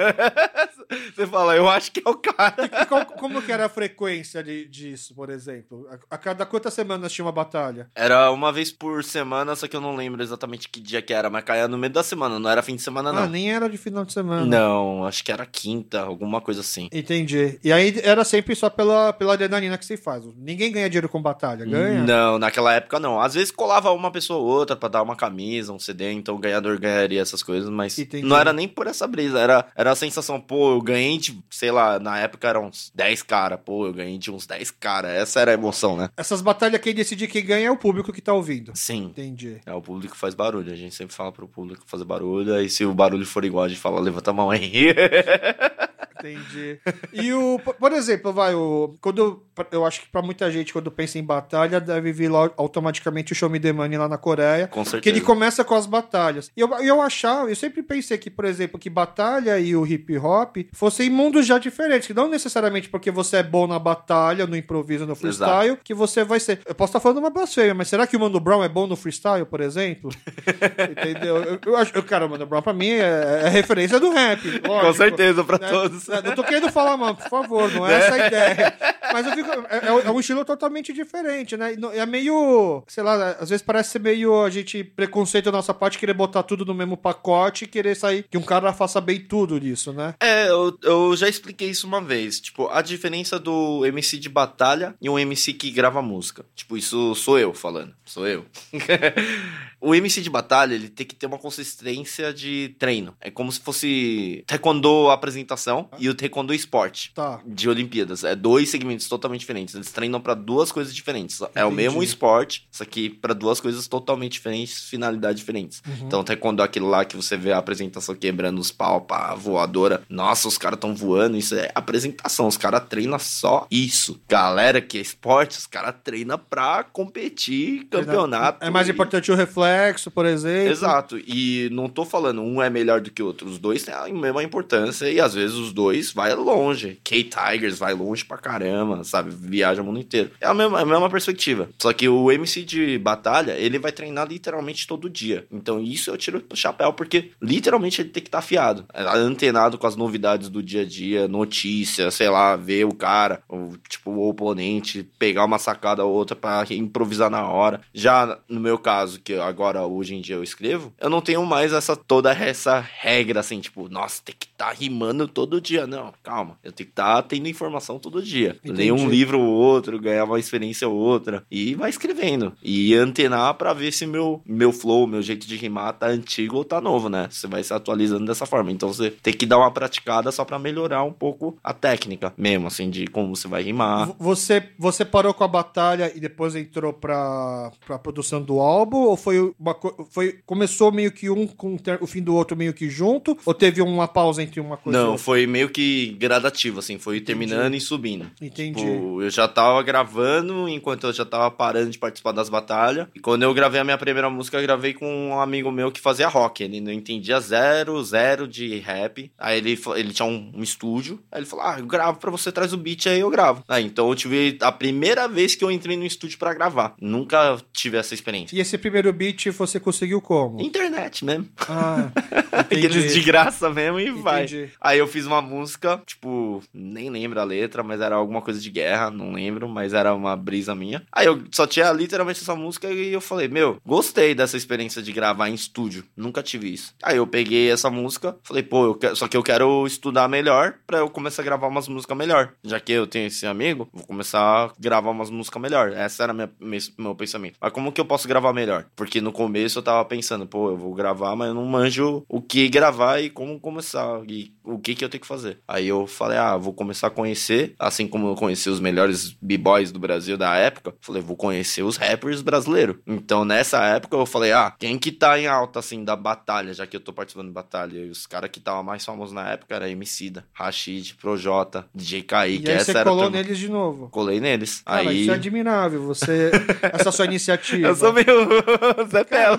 Você fala, eu acho que é o cara. E qual- como que era a frequência de- disso, por exemplo? A, a cada quantas semanas tinha uma batalha? Era uma vez por semana, só que eu não lembro exatamente que dia que era, mas caía no meio da semana, não era fim de semana, não. Ah, nem era de final de semana. Não, acho que era quinta, alguma coisa assim. Entendi. E aí era sempre só pela, pela adrenalina que se faz. Ninguém ganha dinheiro com batalha, ganha? Não, naquela época não. Às vezes colava uma pessoa ou outra pra dar uma camisa, um CD, então o ganhador ganharia essas coisas, mas Entendi. não era nem por essa brisa, era, era a sensação, pô, eu ganhei de, sei lá, na época eram uns 10 cara, pô, eu ganhei de uns 10 cara, essa era a emoção, né? Essas batalhas, quem decide quem ganha é o público que tá ouvindo. Sim. Entendi. É, o público faz barulho, a gente sempre fala pro público fazer barulho, aí se o barulho for igual, a gente fala, levanta a mão aí. (laughs) Entendi. E o, por exemplo, vai, o, quando eu acho que pra muita gente, quando pensa em batalha, deve vir lá automaticamente o Show Me the Money lá na Coreia. Com certeza. Que ele começa com as batalhas. E eu, eu achava, eu sempre pensei que, por exemplo, que batalha e o hip hop fossem mundos já diferentes. Que não necessariamente porque você é bom na batalha, no improviso, no freestyle, que você vai ser. Eu posso estar falando uma blasfêmia, mas será que o Mano Brown é bom no freestyle, por exemplo? (laughs) Entendeu? Eu, eu acho, eu, cara, o Mano Brown pra mim é, é referência do rap. Com lógico. certeza, pra Né? todos. É, Não tô querendo falar, mano, por favor, não é essa a ideia. Mas eu fico. É, é um- é estilo totalmente diferente, né? É meio. Sei lá, às vezes parece ser meio a gente preconceito da nossa parte querer botar tudo no mesmo pacote e querer sair. Que um cara faça bem tudo nisso, né? É, eu, eu já expliquei isso uma vez. Tipo, a diferença do MC de batalha e um MC que grava música. Tipo, isso sou eu falando. Sou eu. (laughs) O MC de batalha, ele tem que ter uma consistência de treino. É como se fosse taekwondo apresentação e o taekwondo esporte. Tá. De Olimpíadas. É dois segmentos totalmente diferentes. Eles treinam pra duas coisas diferentes. É o Entendi. mesmo esporte, só que pra duas coisas totalmente diferentes, finalidades diferentes. Uhum. Então, taekwondo é aquilo lá que você vê a apresentação quebrando os pau, pá, voadora. Nossa, os caras tão voando. Isso é apresentação. Os caras treinam só isso. Galera que é esporte, os caras treinam pra competir campeonato. É mais e- importante o reflexo, por exemplo. Exato, e não tô falando um é melhor do que o outro, os dois têm a mesma importância e às vezes os dois vai longe. K-Tigers vai longe pra caramba, sabe? Viaja o mundo inteiro. É a mesma, a mesma perspectiva. Só que o MC de batalha, ele vai treinar literalmente todo dia. Então isso eu tiro pro chapéu, porque literalmente ele tem que estar afiado, é, antenado com as novidades do dia a dia, notícia, sei lá, ver o cara, o, tipo, o oponente, pegar uma sacada ou outra pra improvisar na hora. Já no meu caso, que agora hoje em dia eu escrevo, eu não tenho mais essa toda essa regra assim, tipo, nossa, tem que estar rimando todo dia. Não, calma. Eu tenho que estar tendo informação todo dia. Ler um livro ou outro, ganhar uma experiência ou outra. E vai escrevendo. E antenar pra ver se meu, meu flow, meu jeito de rimar tá antigo ou tá novo, né? Você vai se atualizando dessa forma. Então você tem que dar uma praticada só pra melhorar um pouco a técnica mesmo, assim, de como você vai rimar. Você, você parou com a batalha e depois entrou pra, pra produção do álbum? Ou foi uma foi Começou meio que um com o fim do outro meio que junto? Ou teve uma pausa entre uma coisa e Não, outra? foi meio que gradativo, assim, foi terminando e subindo. Entendi. Tipo, eu já tava gravando enquanto eu já tava parando de participar das batalhas. E quando eu gravei a minha primeira música, eu gravei com um amigo meu que fazia rock. Ele não entendia zero, zero de rap. Aí ele, ele tinha um, um estúdio. Aí ele falou: Ah, eu gravo pra você, traz o beat aí eu gravo. Aí então eu tive a primeira vez que eu entrei no estúdio pra gravar. Nunca tive essa experiência. E esse primeiro beat você conseguiu como? Internet mesmo. Ah, (laughs) Aqueles de graça mesmo e vai. Entendi. Aí eu fiz uma música, tipo, nem lembro a letra, mas era alguma coisa de guerra, não lembro, mas era uma brisa minha. Aí eu só tinha literalmente essa música e eu falei, meu, gostei dessa experiência de gravar em estúdio, nunca tive isso. Aí eu peguei essa música, falei, pô, eu quero- só que eu quero estudar melhor pra eu começar a gravar umas músicas melhor. Já que eu tenho esse amigo, vou começar a gravar umas músicas melhor. Essa era minha, meu pensamento. Mas como que eu posso gravar melhor? Porque no começo eu tava pensando, pô, eu vou gravar, mas eu não manjo o que gravar e como começar e o que que eu tenho que fazer. Aí eu falei, ah, vou começar a conhecer, assim como eu conheci os melhores b-boys do Brasil da época, falei, vou conhecer os rappers brasileiros. Então nessa época eu falei, ah, quem que tá em alta assim da batalha, já que eu tô participando de batalha? E os caras que tava mais famosos na época era Emicida, Rashid, Projota, DJ Kaique, e aí essa você colou neles de novo. Colei neles. Cara, aí isso é admirável. Você. (laughs) essa sua iniciativa. eu sou meio (laughs) Zé Cara,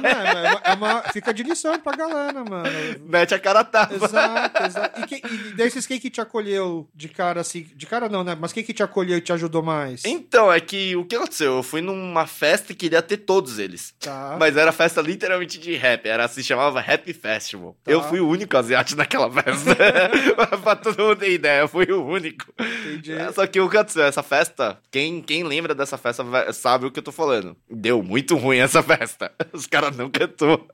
é, uma- é fica de lição pra galera, mano. Mete a cara a tapa. Exato, exato. E, que, e desses, quem que te acolheu de cara assim? De cara não, né? Mas quem que te acolheu e te ajudou mais? Então, é que o que aconteceu? Eu fui numa festa e queria ter todos eles. Tá. Mas era festa literalmente de rap, era se chamava Rap Festival. Tá. Eu fui o único asiático naquela festa. (laughs) pra todo mundo ter ideia, eu fui o único. Entendi. Só que o que aconteceu? Essa festa, quem, quem lembra dessa festa sabe o que eu tô falando. Deu muito ruim essa festa. (laughs) Os caras não cantou.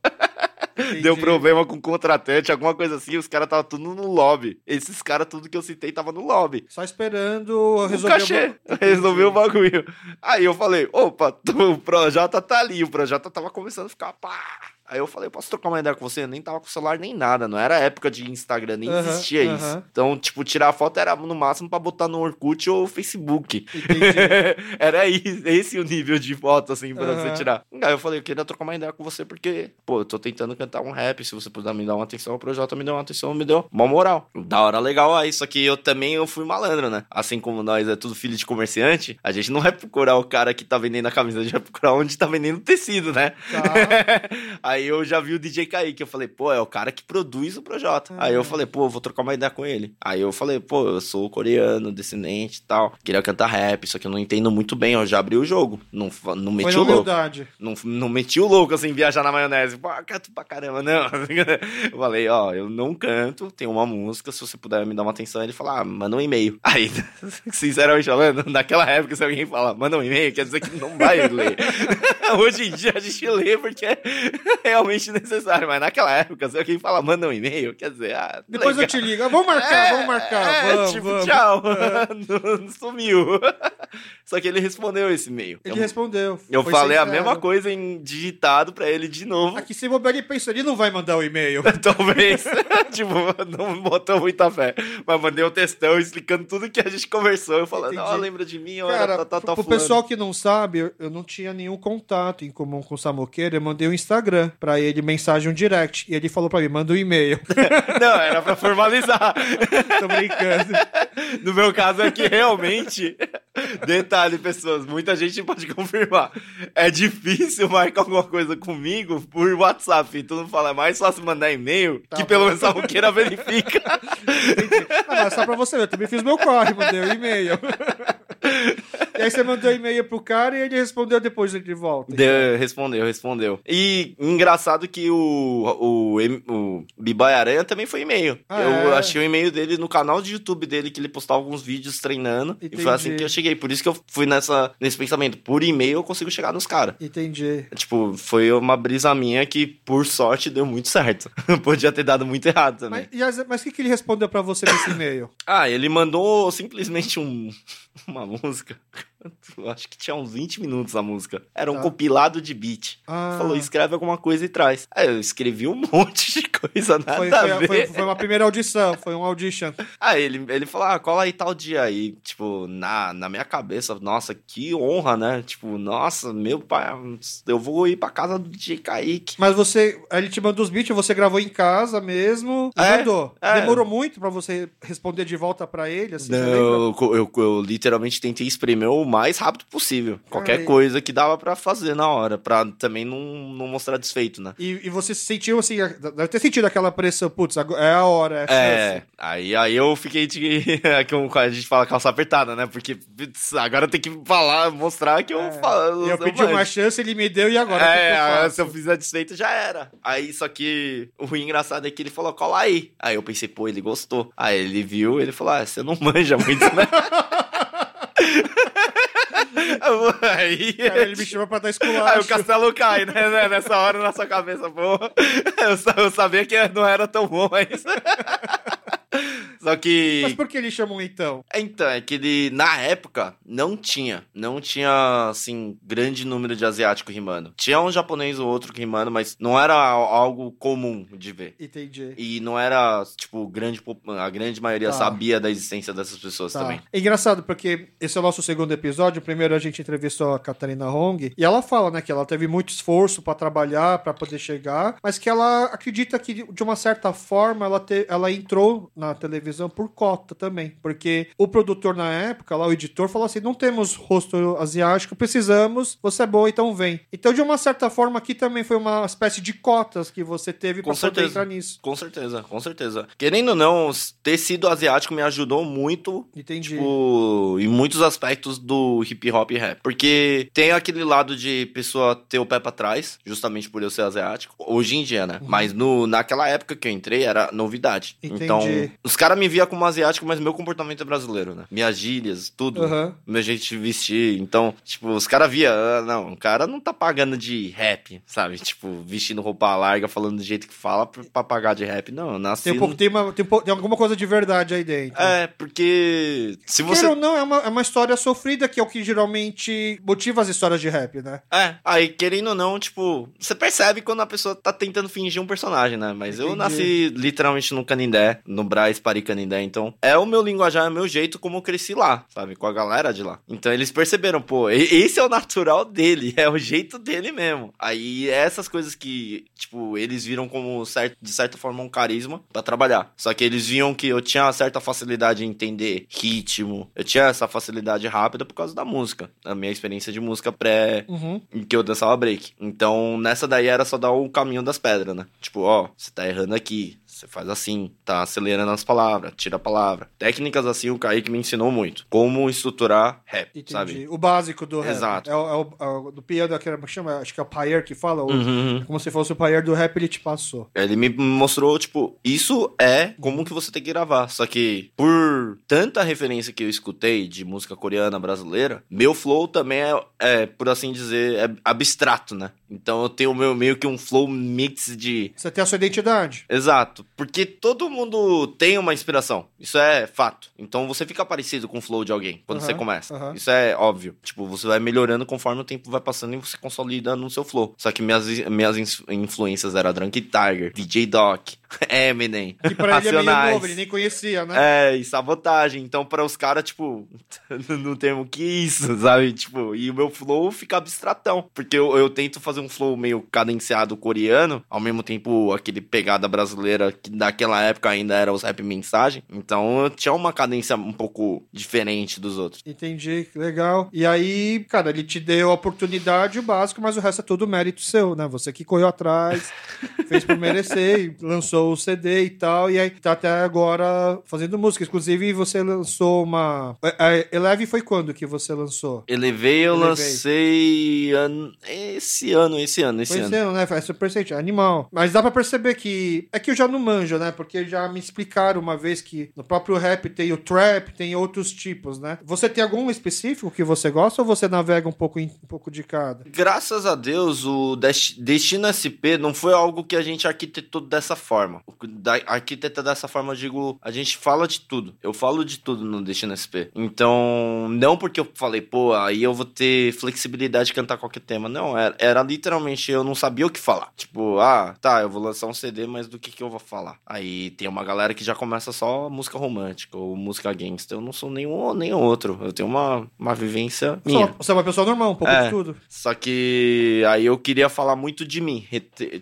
Entendi. Deu problema com o contratante, alguma coisa assim, os caras estavam tudo no lobby. Esses caras, tudo que eu citei, tava no lobby. Só esperando O (laughs) resolver cachê. o- Resolvi o bagulho. Aí eu falei, opa, (laughs) o Projota tá ali. O Projota tava começando a ficar pá. Aí eu falei, posso trocar uma ideia com você? Eu nem tava com celular nem nada. Não era época de Instagram, nem Aham, existia aham. isso. Então, tipo, tirar foto era no máximo pra botar no Orkut ou Facebook. (laughs) Era esse o nível de foto, assim, pra Aham. você tirar. Aí eu falei, eu queria trocar uma ideia com você, porque, pô, eu tô tentando cantar um rap. Se você puder me dar uma atenção, o Projota me deu uma atenção, me deu uma moral. Da hora legal aí, só que eu também eu fui malandro, né? Assim como nós é tudo filho de comerciante, a gente não vai procurar o cara que tá vendendo a camisa, a gente vai procurar onde tá vendendo o tecido, né? Tá. (laughs) aí eu já vi o DJ Kaique, eu falei, pô, é o cara que produz o Projota. Ah. Aí eu falei, pô, eu vou trocar uma ideia com ele. Aí eu falei, pô, eu sou coreano, descendente e tal, queria cantar rap, só que eu não entendo muito bem, eu já abri o jogo, não, não Foi meti na o louco. Não, não meti o louco, assim, viajar na maionese. Pô, canto pra caramba, não. (laughs) Eu falei, ó, eu não canto, tem uma música, se você puder me dar uma atenção. Ele falou, ah, manda um e-mail. (laughs) Aí, (laughs) sinceramente falando, naquela época, se alguém fala, manda um e-mail, quer dizer que não vai ler. Hoje em dia a gente lê porque realmente necessário, mas naquela época, se alguém fala, manda um e-mail, quer dizer, ah, Depois eu legal. te ligo. Ah, Vamos marcar, É, vamos marcar. é, vamos, tipo, vamos. tchau. Não- (laughs) Sumiu. Só que ele respondeu esse e-mail. Ele eu, respondeu. eu falei a mesma coisa em digitado pra ele de novo. Aqui se bobear, ele pensou, ele não vai mandar o e-mail. (laughs) Talvez. (laughs) tipo, não botou muita fé. Mas mandei um textão explicando tudo que a gente conversou. Eu falando, ó, lembra de mim? Cara, era tá, tá, tá pro fulano. pessoal que não sabe, eu- não tinha nenhum contato em comum com o Samoqueiro. Eu mandei um Instagram pra ele, mensagem, um direct. E ele falou pra mim, manda um e-mail. (laughs) Não, era pra formalizar. Tô brincando. No meu caso é que realmente, detalhe, pessoas, muita gente pode (laughs) confirmar. É difícil marcar alguma coisa comigo por WhatsApp. Todo mundo fala, é mais fácil mandar e-mail Tá que bom. pelo menos a Roqueira verifica. Ah, (laughs) mas só pra você ver, eu também fiz meu corre, mandei um e-mail. E aí você mandou e-mail pro cara e ele respondeu depois de volta. Deu, respondeu, respondeu. E engraçado que o, o, o Bibai Aranha também foi e-mail. Ah, eu é? achei o e-mail dele no canal de YouTube dele, que ele postava alguns vídeos treinando. E foi assim Entendi. que eu cheguei. Por isso que eu fui nessa, nesse pensamento. Por e-mail eu consigo chegar nos caras. Entendi. Tipo, foi uma brisa minha que, por sorte, deu muito certo. (laughs) Podia ter dado muito errado também. Mas, as- mas o que, que ele respondeu pra você nesse e-mail? Ah, ele mandou simplesmente um, (laughs) uma música. (laughs) Acho que tinha uns 20 minutos a música. Era um Tá. compilado de beat. Ah, Falou, escreve alguma coisa e traz. Aí eu escrevi um (laughs) monte de coisa, nada foi, a foi, ver. foi, foi uma primeira audição, foi um audition. Aí ele, ele falou, ah, cola aí tal dia aí. Tipo, na, na minha cabeça, nossa, que honra, né? Tipo, nossa, meu pai, eu vou ir pra casa do DJ Kaique. Mas você, ele te mandou os beats, você gravou em casa mesmo e É, mandou. é. Demorou muito pra você responder de volta pra ele, assim, Não, eu, eu- eu literalmente tentei espremer o mais rápido possível. Qualquer Ai. coisa que dava pra fazer na hora, pra também não, não mostrar desfeito, né? E, e você se sentiu assim, deve ter sentido aquela pressão, putz, é a hora, é a É, aí, aí eu fiquei de. (laughs) como a gente fala calça apertada, né? Porque putz, agora tem que falar, mostrar que eu É. falo. Eu pedi uma chance, ele me deu e agora? que eu É, faço? se eu fizer desfeito já era. Aí, só que o engraçado é que ele falou, cola aí. Aí eu pensei, pô, ele gostou. Aí ele viu, ele falou, ah, você não (laughs) manja muito, né? (laughs) aí, Cara, ele me chama pra dar (laughs) aí esculacho. o castelo cai, né? né? Nessa hora na sua cabeça, pô. (laughs) Eu sabia que não era tão bom, mas. (laughs) Só que. Mas por que ele chamou então? Então, é que ele, na época, não tinha. Não tinha, assim, grande número de asiático rimando. Tinha um japonês ou outro rimando, mas não era al- algo comum de ver. Entendi. E não era, tipo, grande, a grande maioria Tá. sabia da existência dessas pessoas Tá. também. É engraçado, porque esse é o nosso segundo episódio. Primeiro a gente entrevistou a Catarina Hong e ela fala, né, que ela teve muito esforço pra trabalhar, pra poder chegar, mas que ela acredita que de uma certa forma ela, te- ela entrou na televisão por cota também, porque o produtor na época, lá o editor falou assim: "Não temos rosto asiático, precisamos, você é boa, então vem". Então de uma certa forma aqui também foi uma espécie de cotas que você teve Com pra poder entrar nisso. Com certeza, com certeza. Querendo ou não, ter sido asiático me ajudou muito Entendi. tipo, em muitos aspectos do hip hop e rap. Porque tem aquele lado de pessoa ter o pé pra trás, justamente por eu ser asiático. Hoje em dia, né? Mas no, naquela época que eu entrei era novidade. Entendi. Então, os caras me via como asiático, mas meu comportamento é brasileiro, né? Minhas gírias, tudo. Aham. Meu jeito de vestir. Então, tipo, os caras via, ah, não, o cara não tá pagando de rap, sabe? Tipo, vestindo roupa larga, falando do jeito que fala pra, pagar de rap. Não, eu nasci. Tem, um pouco, tem, uma, tem, um pouco- tem alguma coisa de verdade aí dentro. É, porque se você Queira ou não, é uma, é uma história sofrida que é o que geralmente motiva as histórias de rap, né? É, aí querendo ou não, tipo, você percebe quando a pessoa tá tentando fingir um personagem, né? Mas eu Entendi. nasci literalmente no Canindé, no Braz Canindé, então é o meu linguajar, é o meu jeito como eu cresci lá, sabe? Com a galera de lá. Então eles perceberam, pô, esse é o natural dele, (laughs) é o jeito dele mesmo. Aí essas coisas que, tipo, eles viram como certo, de certa forma um carisma pra trabalhar. Só que eles viam que eu tinha uma certa facilidade em entender ritmo, eu tinha essa facilidade rápida por causa da música, a minha experiência de música pré Uhum. em que eu dançava break. Então, nessa daí era só dar o caminho das pedras, né? Tipo, ó, você tá errando aqui, você faz assim, tá acelerando as palavras, tira a palavra. Técnicas assim, o Kaique me ensinou muito. Como estruturar rap, Entendi. sabe? O básico do rap. Exato. É o, é o- é o- do piano, que era- como chama? Acho que é o Pyre que fala. o- Uhum. Como se fosse o Pyre do rap, ele te passou. Ele me mostrou, tipo, isso é como que você tem que gravar. Só que, por tanta referência que eu escutei de música coreana brasileira, meu flow também é, é, por assim dizer, é abstrato, né? Então eu tenho meu, meio que um flow mix de. Você tem a sua identidade. Exato. Porque todo mundo tem uma inspiração. Isso é fato. Então você fica parecido com o flow de alguém quando Aham, você começa. aham. Isso é óbvio. Tipo, você vai melhorando conforme o tempo vai passando e você consolida no seu flow. Só que minhas, minhas influências eram Drunk Tiger, DJ Doc, (laughs) Eminem, Que pra ele é meio Racionais. novo, ele nem conhecia, né? É, e sabotagem. Então, para os caras, tipo, (laughs) não termo que isso, sabe? Tipo, e o meu flow fica abstratão. Porque eu, eu tento fazer um flow meio cadenciado coreano, ao mesmo tempo aquele pegada brasileira que naquela época ainda era os rap mensagem. Então, eu tinha uma cadência um pouco diferente dos outros. Entendi, legal. E aí, cara, ele te deu a oportunidade, o básico, mas o resto é todo mérito seu, né? Você que correu atrás, (laughs) fez por merecer, e lançou o CD e tal, e aí tá até agora fazendo música. Inclusive, você lançou uma. A a Eleve foi quando que você lançou? Elevei, eu Elevei. lancei an- esse ano, esse ano, esse Foi ano. esse ano, né? É super recente, é animal. Mas dá pra perceber que. É que eu já não manjo, né? Porque já me explicaram uma vez que no próprio rap tem o trap, tem outros tipos, né? Você tem algum específico que você gosta ou você navega um pouco, em- um pouco de cada? Graças a Deus, o Des- Destino SP não foi algo que a gente arquitetou dessa forma. Que da- Arquiteta dessa forma, eu digo, a gente fala de tudo. Eu falo de tudo no Destino SP. Então, não porque eu falei, pô, aí eu vou ter flexibilidade de cantar qualquer tema. Não, era, era literalmente eu não sabia o que falar. Tipo, ah, tá, eu vou lançar um CD, mas do que que eu vou falar? Aí tem uma galera que já começa só música romântica ou música gangster. Eu não sou nenhum ou nem outro. Eu tenho uma, uma vivência minha. uma- Você é uma pessoa normal, um pouco É. de tudo. Só que aí eu queria falar muito de mim,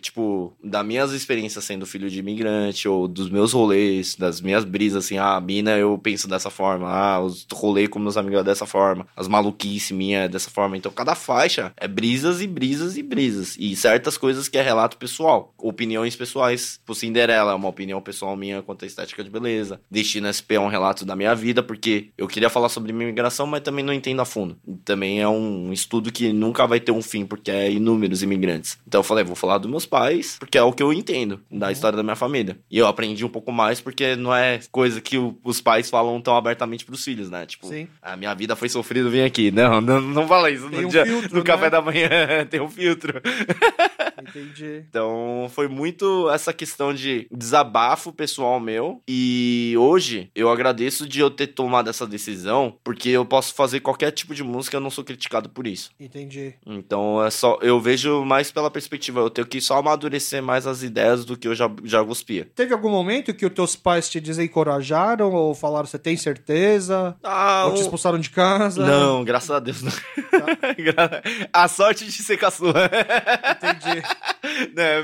tipo, das minhas experiências sendo filho de imigrante, ou dos meus rolês, das minhas brisas, assim, ah, a mina eu penso dessa forma, ah, os rolês com meus amigos é dessa forma, as maluquices minha é dessa forma. Então cada faixa é brisas e brisas e brisas. E certas coisas que é relato pessoal, opiniões pessoais. Tipo, Cinderela é uma opinião pessoal minha quanto à estética de beleza. Destino SP é um relato da minha vida, porque eu queria falar sobre minha imigração, mas também não entendo a fundo. E também é um estudo que nunca vai ter um fim, porque é inúmeros imigrantes. Então eu falei, vou falar dos meus pais, porque é o que eu entendo da história da minha família. E eu aprendi um pouco mais, porque não é coisa que o- os pais falam tão abertamente pros filhos, né? Tipo, Sim. a minha vida foi sofrida, vem aqui. Não, não, não fala isso Tem no, um dia, filtro, no né? café da manhã, (laughs) tem um filtro. Entendi. Então, foi muito essa questão de desabafo pessoal meu. E hoje eu agradeço de eu ter tomado essa decisão, porque eu posso fazer qualquer tipo de música, eu não sou criticado por isso. Entendi. Então, é só eu vejo mais pela perspectiva, eu tenho que só amadurecer mais as ideias do que eu já já cuspia. Teve algum momento que os teus pais te desencorajaram ou falaram você tem certeza? Ah, ou te expulsaram de casa? Não, graças a Deus não. Gra- (laughs) a sorte de ser caçula. Entendi.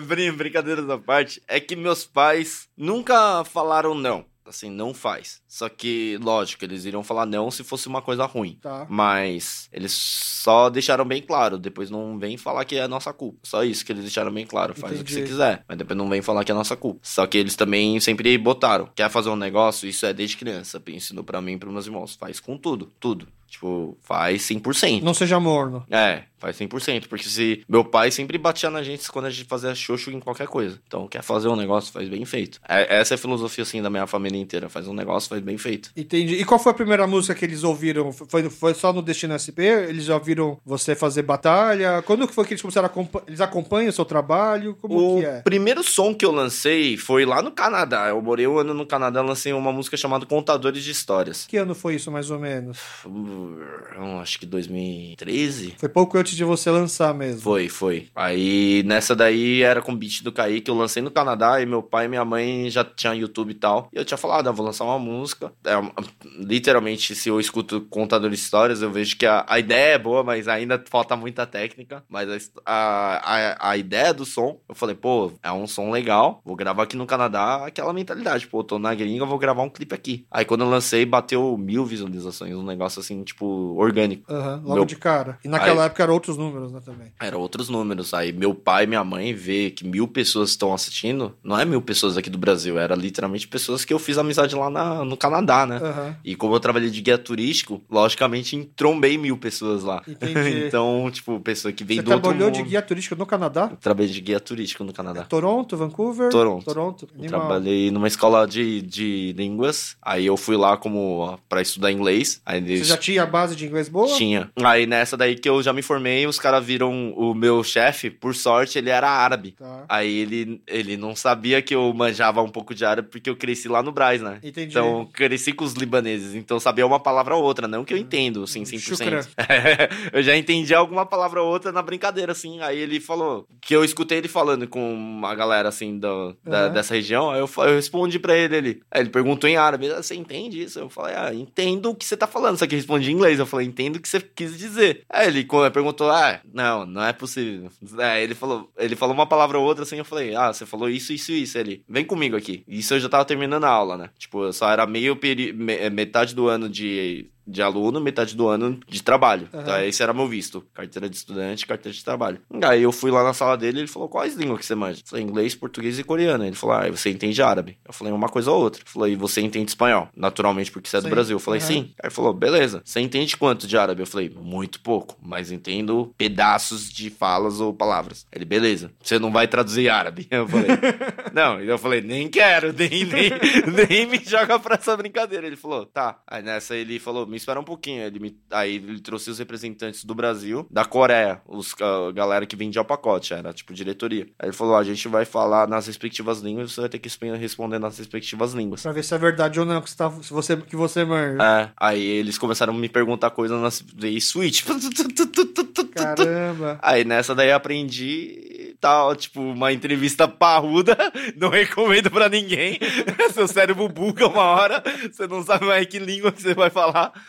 (laughs) brin brincadeiras à parte, é que meus pais nunca falaram não. Assim, não faz. Só que, lógico, eles iriam falar não se fosse uma coisa ruim. Tá. Mas eles só deixaram bem claro. Depois não vem falar que é nossa culpa. Só isso que eles deixaram bem claro. Faz o que Entendi. você quiser. Mas depois não vem falar que é nossa culpa. Só que eles também sempre botaram. Quer fazer um negócio? Isso é desde criança. Ensinou pra mim e pros meus irmãos. Faz com tudo. Tudo. Tipo, faz 100%. Não seja morno. É, faz 100%. Porque se meu pai sempre batia na gente quando a gente fazia xoxo em qualquer coisa. Então, quer fazer um negócio, faz bem feito. É- essa é a filosofia, assim, da minha família inteira. Faz um negócio, faz bem feito. Entendi. E qual foi a primeira música que eles ouviram? Foi, foi só no Destino SP? Eles já ouviram você fazer batalha? Quando foi que eles começaram a? Eles acompanham o seu trabalho? Como o que é? primeiro som que eu lancei foi lá no Canadá. Eu morei um ano no Canadá, lancei uma música chamada Contadores de Histórias. Que ano foi isso, mais ou menos? Uh, acho que 2013. Foi pouco antes de você lançar mesmo. Foi, foi. Aí nessa daí era com o beat do Kaique, eu lancei no Canadá e meu pai e minha mãe já tinham YouTube e tal. E eu tinha falado, ah, vou lançar uma música. É, literalmente, se eu escuto contador de histórias, eu vejo que a, a ideia é boa, mas ainda falta muita técnica. Mas a, a, a ideia do som, eu falei, pô, é um som legal, vou gravar aqui no Canadá, aquela mentalidade, pô, tô na gringa, vou gravar um clipe aqui. Aí quando eu lancei, bateu mil visualizações, um negócio assim, tipo, orgânico. Aham, logo Meu- de cara. E naquela época eram outros números, né, também. Era outros números. Aí meu pai e minha mãe vê que mil pessoas estão assistindo. Não é mil pessoas aqui do Brasil, era literalmente pessoas que eu fiz amizade lá na- no Canadá, né? Aham. E como eu trabalhei de guia turístico, logicamente entrombei mil pessoas lá. Entendi. (laughs) então, tipo, pessoa que vem Você do outro trabalhou mundo. de guia turístico no Canadá? Eu Trabalhei de guia turístico no Canadá. Toronto, Vancouver? Toronto. Toronto. Trabalhei numa escola de, de línguas. Aí eu fui lá como ó, pra estudar inglês. Aí Você já tinha tinha base de inglês boa? Tinha. Aí nessa daí que eu já me formei, os caras viram o meu chefe, por sorte, ele era árabe. Tá. Aí ele, ele não sabia que eu manjava um pouco de árabe porque eu cresci lá no Braz, né? Entendi. Então, eu cresci com os libaneses, então eu sabia uma palavra ou outra, não que eu entendo, assim, 100%. Shukran. (laughs) eu já entendi alguma palavra ou outra na brincadeira, assim. Aí ele falou, que eu escutei ele falando com uma galera, assim, do, da- Uhum. dessa região, aí eu, eu respondi pra ele, ele, aí ele perguntou em árabe, "Ah, você entende isso? Eu falei, ah, entendo o que você tá falando, só que eu em inglês, eu falei, entendo o que você quis dizer. Aí ele perguntou, ah, não, não é possível. Aí ele falou, ele falou uma palavra ou outra, assim, eu falei, ah, você falou isso, isso, isso. Ele, vem comigo aqui. Isso eu já tava terminando a aula, né? Tipo, eu só era meio me- metade do ano de de aluno, metade do ano de trabalho. Aham. Então, esse era meu visto. Carteira de estudante, carteira de trabalho. Aí eu fui lá na sala dele e ele falou, quais línguas que você manja? Eu falei, inglês, português e coreano. Ele falou, ah, e você entende árabe? Eu falei, uma coisa ou outra. Ele falou, e você entende espanhol? Naturalmente, porque você é do Sim. Brasil. Eu falei, Aham. sim. Aí ele falou, beleza. Você entende quanto de árabe? Eu falei, muito pouco, mas entendo pedaços de falas ou palavras. Ele, beleza. Você não vai traduzir árabe? Eu falei, (laughs) não. Eu falei, nem quero, nem, nem, (laughs) nem me joga pra essa brincadeira. Ele falou, tá. Aí nessa ele falou, me espera um pouquinho. Ele me- Aí ele trouxe os representantes do Brasil, da Coreia, os a galera que vendia o pacote, era tipo diretoria. Aí ele falou, a gente vai falar nas respectivas línguas, você vai ter que responder nas respectivas línguas. Pra ver se é verdade ou não que você, tá, se você, que você manja. É, aí eles começaram a me perguntar coisas nas e switch. Caramba. (laughs) Aí nessa daí eu aprendi tal, tipo, uma entrevista parruda, (laughs) não recomendo pra ninguém. (laughs) Seu cérebro buga uma hora, você não sabe mais que língua que você vai falar.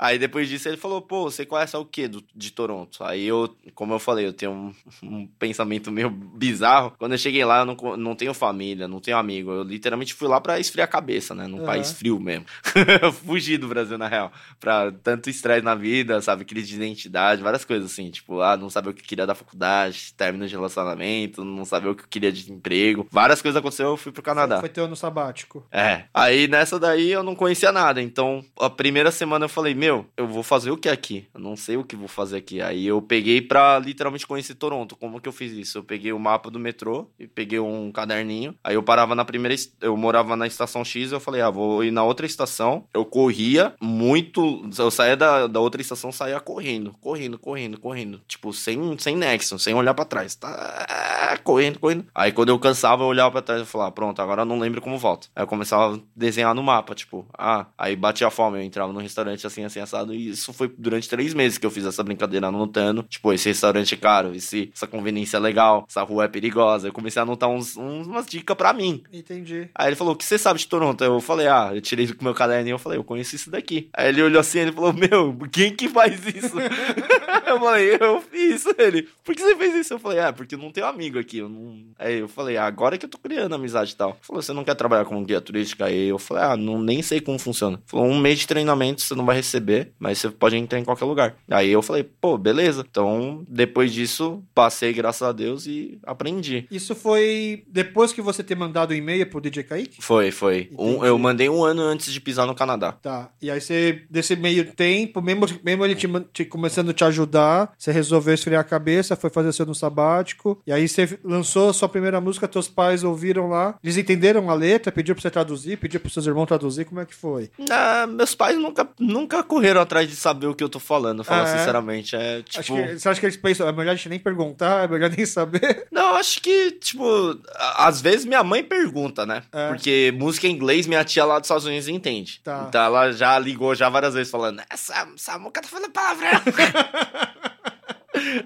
Aí depois disso ele falou, pô, você conhece o que de Toronto? Aí eu, como eu falei, eu tenho um, um pensamento meio bizarro. Quando eu cheguei lá, eu não, não tenho família, não tenho amigo. Eu literalmente fui lá pra esfriar a cabeça, né? Num Aham. país frio mesmo. (laughs) Fugi do Brasil, na real. Pra tanto estresse na vida, sabe? Crise de identidade, várias coisas assim. Tipo, ah, não saber o que eu queria da faculdade, término de relacionamento, não saber o que eu queria de emprego. Várias coisas aconteceram, eu fui pro Canadá. Foi teu ano sabático. É. Aí nessa daí eu não conhecia nada. Então, a primeira semana eu falei, meu, eu vou fazer o que aqui? Eu não sei o que vou fazer aqui. Aí eu peguei pra literalmente conhecer Toronto. Como que eu fiz isso? Eu peguei o mapa do metrô e peguei um caderninho. Aí eu parava na primeira. Eu morava na estação X. Eu falei, ah, vou ir na outra estação. Eu corria muito. Eu saía da, da outra estação, saía correndo, correndo, correndo, correndo. Tipo, sem, sem nexo, sem olhar pra trás. Tá correndo, correndo. Aí quando eu cansava, eu olhava pra trás e falava, pronto, agora eu não lembro como volto. Aí eu começava a desenhar no mapa, tipo, ah, aí batia fome, eu entrava no restaurante assim, assim, assado. E isso foi durante três meses que eu fiz essa brincadeira anotando. Tipo, esse restaurante é caro, esse, essa conveniência é legal, essa rua é perigosa. Eu comecei a anotar uns, uns- umas dicas pra mim. Entendi. Aí ele falou, o que você sabe de Toronto? Eu falei, ah, eu tirei do meu caderninho, eu falei, eu conheço isso daqui. Aí ele olhou assim, ele falou, meu, quem que faz isso? (laughs) eu falei, eu fiz. Ele, por que você fez isso? Eu falei, ah, porque eu não tenho amigo aqui. Eu não... Aí eu falei, ah, agora que eu tô criando amizade e tal. Ele falou, você não quer trabalhar como guia turística? Aí eu falei, ah, não, nem sei como funciona. Ele falou, um mês de treinamento você não vai receber, mas você pode entrar em qualquer lugar. Aí eu falei, pô, beleza. Então, depois disso, passei, graças a Deus, e aprendi. Isso foi depois que você ter mandado o e-mail pro DJ Kaique? Foi, foi. Um, eu mandei um ano antes de pisar no Canadá. Tá. E aí você, desse meio tempo, mesmo, mesmo ele te, te- começando a te ajudar, você resolveu esfriar a cabeça, foi fazer seu no sabático. E aí você lançou a sua primeira música, teus pais ouviram lá. Eles entenderam a letra, pediu pra você traduzir, pediu pros seus irmãos traduzir. Como é que foi? Ah, meus pais nunca, nunca correram atrás de saber o que eu tô falando, falar é? sinceramente. É tipo. Acho que, você acha que eles pensam, é melhor a gente nem perguntar, é melhor nem saber? (laughs) Não, acho que, tipo, às vezes minha mãe pergunta, né? É. Porque música em inglês, minha tia lá dos Estados Unidos entende. Tá. Então ela já ligou já várias vezes falando: essa, essa moca tá falando palavrão. (laughs)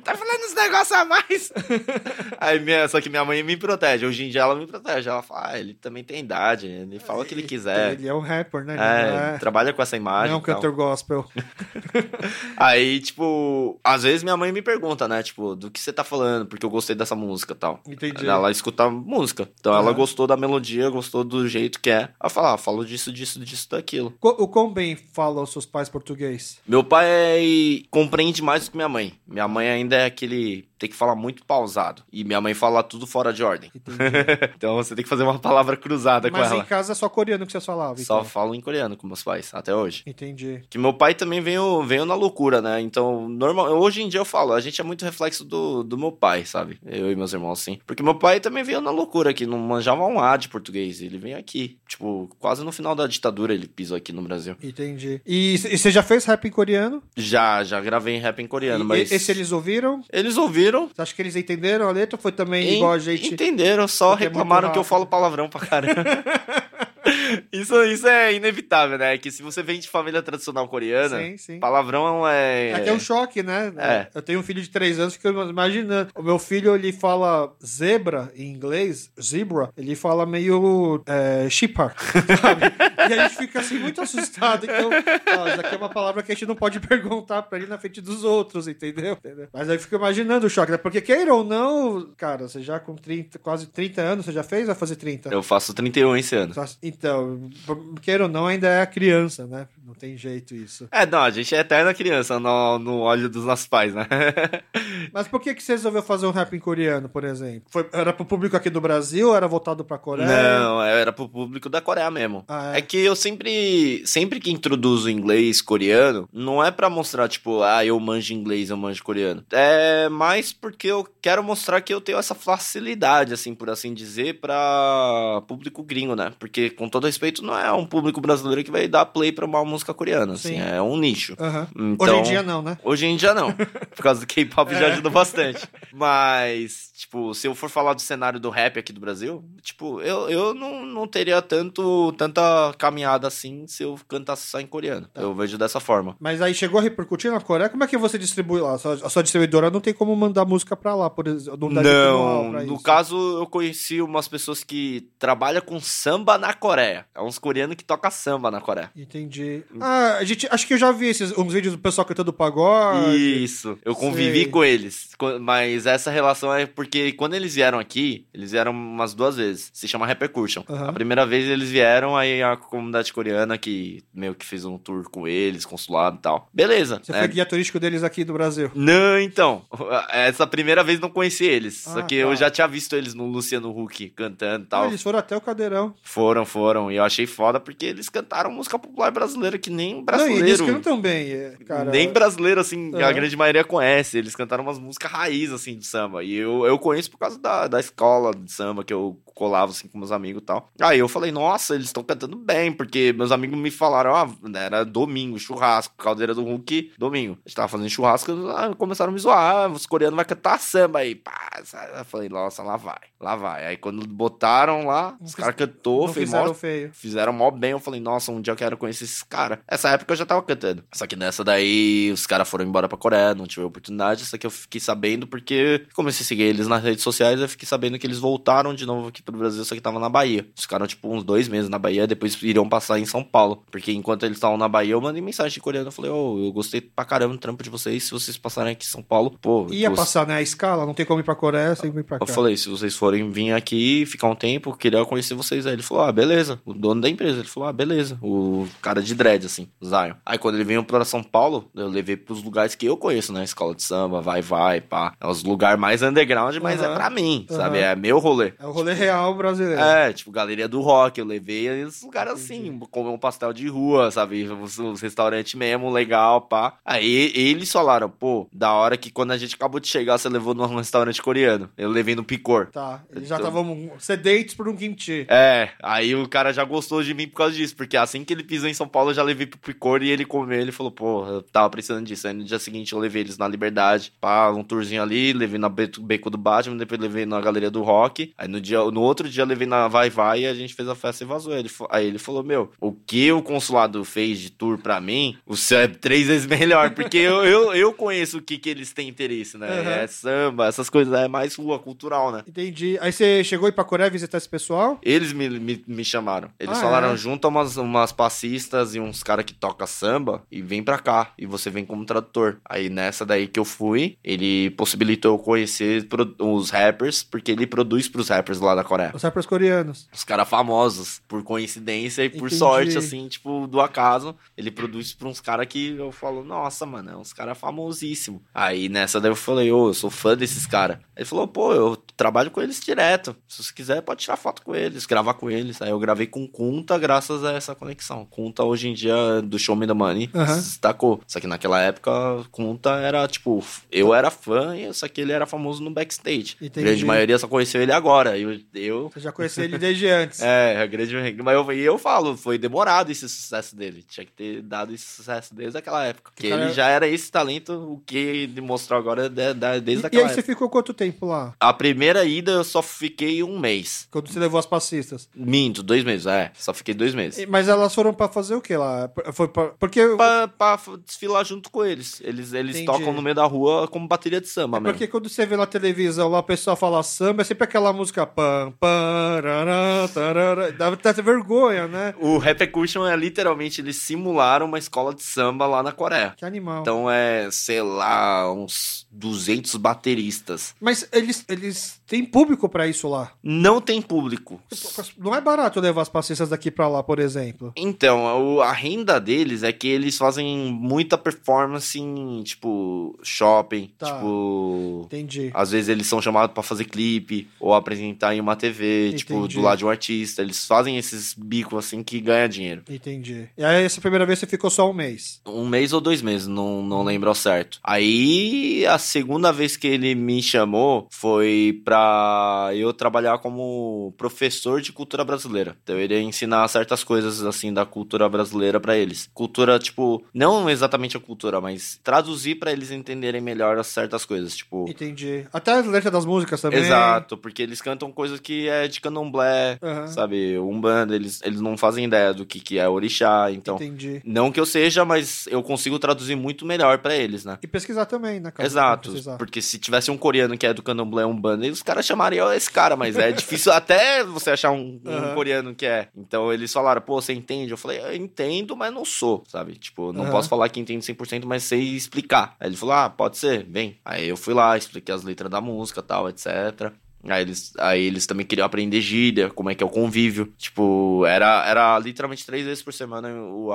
tá falando uns negócios a mais. (laughs) Aí minha, só que minha mãe me protege. Hoje em dia ela me protege. Ela fala: ah, ele também tem idade, ele fala o que ele quiser. Ele é um rapper, né? É, não é, trabalha com essa não imagem. é um cantor gospel. (laughs) Aí, tipo, às vezes minha mãe me pergunta, né? Tipo, do que você tá falando, porque eu gostei dessa música e tal. Entendi. Ela escuta música. Então ela gostou da melodia, gostou do jeito que é. Ela fala, ah, falo disso, disso, disso, daquilo. O quão bem falam os seus pais português? Meu pai compreende mais do que minha mãe. Minha mãe ainda é aquele tem que falar muito pausado. E minha mãe fala tudo fora de ordem. (laughs) então você tem que fazer uma palavra cruzada Mas com em ela. casa é só coreano que vocês falavam. Só então. falo em coreano com meus pais, até hoje. Entendi. Que meu pai também veio, veio na loucura, né? Então, normal, hoje em dia eu falo, a gente é muito reflexo do, do meu pai, sabe? Eu e meus irmãos, sim. Porque meu pai também veio na loucura, que não manjava um A de português. Ele veio aqui. Tipo, quase no final da ditadura ele pisou aqui no Brasil. Entendi. E, e você já fez rap em coreano? Já, já gravei em rap em coreano, E- mas. Esse eles ouviram? Eles ouviram. Você acha que eles entenderam a letra? ou Foi também en- igual a gente. Entenderam, só Porque é reclamaram que eu falo palavrão pra caramba. (laughs) isso, isso é inevitável, né? Que se você vem de família tradicional coreana, Sim, sim. palavrão é. É que é um choque, né? É. Eu tenho um filho de três anos, fico imaginando. O meu filho, ele fala zebra em inglês, zebra, ele fala meio é, shepherd, (laughs) sabe? e a gente fica assim muito assustado. Então, ó, isso aqui é uma palavra que a gente não pode perguntar pra ele na frente dos outros, entendeu? Mas aí eu fico imaginando o choque, né? Porque queira ou não, cara, você já com 30, quase 30 anos, você já fez? Vai fazer 30? Eu faço 31 esse ano. Então, queira ou não, ainda é a criança, né? Não tem jeito isso. É, não, a gente é eterna criança no, no olho dos nossos pais, né? (laughs) Mas por que, que você resolveu fazer um rap em coreano, por exemplo? Foi, era pro público aqui do Brasil ou era voltado pra Coreia? Não, era pro público da Coreia mesmo. Ah, é? é? que eu sempre, sempre que introduzo inglês coreano, não é pra mostrar, tipo, ah, eu manjo inglês, eu manjo coreano. É mais porque eu quero mostrar que eu tenho essa facilidade, assim, por assim dizer, pra público gringo, né? Porque, com todo respeito, não é um público brasileiro que vai dar play pra uma música coreana, assim, Sim. é um nicho. Então, Hoje em dia não, né? Hoje em dia não. Por causa do K-pop É. já ajuda bastante. Mas, tipo, se eu for falar do cenário do rap aqui do Brasil, tipo, eu, eu não, não teria tanto, tanta caminhada assim se eu cantasse só em coreano. Tá. Eu vejo dessa forma. Mas aí chegou a repercutir na Coreia? Como é que você distribui lá? A sua, a sua distribuidora não tem como mandar música pra lá, por exemplo. Não, Não, no isso. caso eu conheci umas pessoas que trabalham com samba na Coreia. É uns coreanos que tocam samba na Coreia. Entendi. Ah, a gente, acho que eu já vi esses, uns vídeos do pessoal cantando pagode. Isso, eu convivi Sei. com eles. Mas essa relação é porque quando eles vieram aqui, eles vieram umas duas vezes. Se chama Repercussion. Aham. A primeira vez eles vieram, aí a comunidade coreana que meio que fez um tour com eles, consulado e tal. Beleza. Você né? foi guia turístico deles aqui do Brasil. Não, então. (laughs) Essa primeira vez não conheci eles. Ah, só que tá. eu já tinha visto eles no Luciano Huck cantando e tal. Ah, eles foram até o Cadeirão. Foram, foram. E eu achei foda porque eles cantaram música popular brasileira que nem Não, brasileiro. eles cantam bem, é, cara. Nem brasileiro, assim, a Aham. grande maioria conhece. Eles cantaram umas músicas raiz, assim, de samba. E eu, eu conheço por causa da, da escola de samba que eu colava, assim, com meus amigos e tal. Aí eu falei, nossa, eles estão cantando bem, porque meus amigos me falaram, ah, era domingo, churrasco, caldeira do Hulk, domingo. A gente tava fazendo churrasco, ah, começaram a me zoar, ah, os coreanos vão cantar samba aí. Pá, eu falei, nossa, lá vai, lá vai. Aí quando botaram lá, os caras cantou, fez fizeram mó feio. Fizeram mó bem, eu falei, nossa, um dia eu quero conhecer esses caras. Essa época eu já tava cantando. Só que nessa daí, os caras foram embora pra Coreia, não tive oportunidade. Essa que eu fiquei sabendo porque comecei a seguir eles nas redes sociais, eu fiquei sabendo que eles voltaram de novo aqui pro Brasil, só que tava na Bahia. Eles ficaram, tipo, uns dois meses na Bahia, depois iriam passar em São Paulo. Porque enquanto eles estavam na Bahia, eu mandei mensagem em coreano, eu falei, ô, eu gostei pra caramba do trampo de vocês, se vocês passarem aqui em São Paulo, pô... Ia passar, né? A escala, não tem como ir pra Coreia sem ir pra cá. eu falei, se vocês forem vir aqui, ficar um tempo, queria conhecer vocês. Aí ele falou, ah, beleza. O dono da empresa, ele falou, ah, beleza. O cara de dread, assim, Zion. Aí quando ele veio pra São Paulo, eu levei pros lugares que eu conheço, né? Escola de samba, vai, vai, pá. É os lugares mais underground, mas Aham. é pra mim, Aham. sabe? É meu rolê. É o rolê real brasileiro. É, tipo, Galeria do Rock, eu levei esses lugares assim, comer um pastel de rua, sabe? Os, os restaurantes mesmo, legal, pá. Aí eles falaram, pô, da hora que quando a gente acabou de chegar, você levou num restaurante coreano. Eu levei no Picor. Tá, eles já Então- estavam sedentes por um kimchi. É, aí o cara já gostou de mim por causa disso, porque assim que ele pisou em São Paulo, eu já levei pro Picor e ele comeu, ele falou, pô, eu tava precisando disso. Aí no dia seguinte eu levei eles na Liberdade, pá, um tourzinho ali, levei na Beco Beco do Batman, depois levei na Galeria do Rock, aí no, dia, no outro dia eu levei na Vai Vai e a gente fez a festa e vazou. Ele, aí ele falou, meu, o que o consulado fez de tour pra mim, o seu é três vezes melhor, porque eu, eu, eu conheço o que que eles têm interesse, né? Aham. É samba, essas coisas, é mais rua, cultural, né? Entendi. Aí você chegou pra Coreia visitar esse pessoal? Eles me, me, me chamaram. Eles Ah, falaram, é? junta umas, umas passistas e uns caras que toca samba e vem pra cá. E você vem como tradutor. Aí nessa daí que eu fui, ele possibilitou eu conhecer os rappers, porque ele produz pros rappers lá da Coreia. Os rappers coreanos. Os caras famosos, por coincidência e por Entendi. sorte, assim, tipo, do acaso. Ele produz pra uns caras que eu falo, nossa, mano, é uns caras famosíssimos. Aí nessa daí eu falei, ô, eu sou fã desses caras. Ele falou, pô, eu trabalho com eles direto. Se você quiser, pode tirar foto com eles, gravar com eles. Aí eu gravei com Kunta graças a essa conexão. Kunta hoje em dia do Show Me the Money Aham. se destacou. Só que naquela época, Kunta era tipo, eu era fã, e só que ele era famoso no backstage. A Entendi. grande maioria só conheceu ele agora. Eu, eu Você já conhecia ele desde antes. (laughs) é, a grande mas eu, e eu falo, foi demorado esse sucesso dele. Tinha que ter dado esse sucesso desde aquela época. Porque cara- ele já era esse talento, o que ele mostrou agora é de- de- desde E, e aquela aí você época. ficou quanto tempo lá? A primeira ida eu só fiquei um mês. Quando você levou as passistas? Minto, dois meses, é. Só fiquei dois meses. E- Mas elas foram pra fazer o que lá? Foi pra... Porque... Pra, pra desfilar junto com eles. Eles, eles Entendi. tocam no meio da rua como bateria de samba mesmo. Porque quando você vê na televisão lá o pessoal fala samba, é sempre aquela música pam, pam, rará, tarará. dá até vergonha, né? O Repercussion é literalmente, eles simularam uma escola de samba lá na Coreia. Que animal. Então é, sei lá, uns 200 bateristas. Mas eles, eles têm público pra isso lá. Não tem público. Não é barato levar as passistas daqui pra lá, por exemplo. Então, a renda deles é que eles fazem muita performance em, tipo, shopping. Tá. Tipo. Entendi. Às vezes eles são chamados pra fazer clipe ou apresentar em uma TV, tipo, Entendi. do lado de um artista. Eles fazem esses bicos assim que ganha dinheiro. Entendi. E aí, essa primeira vez você ficou só um mês. Um mês ou dois meses, não, não lembro ao certo. Aí, a segunda vez que ele me chamou foi pra eu trabalhar como professor de cultura brasileira. Então, eu iria ensinar certas coisas, assim, da cultura brasileira pra eles. Cultura, tipo, não exatamente a cultura, mas traduzir pra eles entenderem melhor as certas coisas, tipo... Entendi. Até as letras das músicas também. Exato, porque eles cantam coisas que é de candomblé, Aham. sabe? Umbanda, eles, eles não fazem ideia do que, que é orixá, então... Entendi. Não que eu seja, mas eu consigo traduzir muito melhor pra eles, né? E pesquisar também, né, cara? Exato, porque se tivesse um coreano que é do candomblé umbanda, os caras chamariam esse cara, mas é difícil (laughs) até você achar um, um coreano que é. Então eles falaram, pô, você entende? Eu falei, eu entendo, mas não sou, sabe? Tipo, não Aham. posso falar que entendo 100%, mas sei explicar. Aí ele falou, ah, pode ser, vem. Aí eu fui lá, expliquei as letras da música tal, etc. Aí eles, aí eles também queriam aprender gíria, como é que é o convívio. Tipo, era, era literalmente três vezes por semana.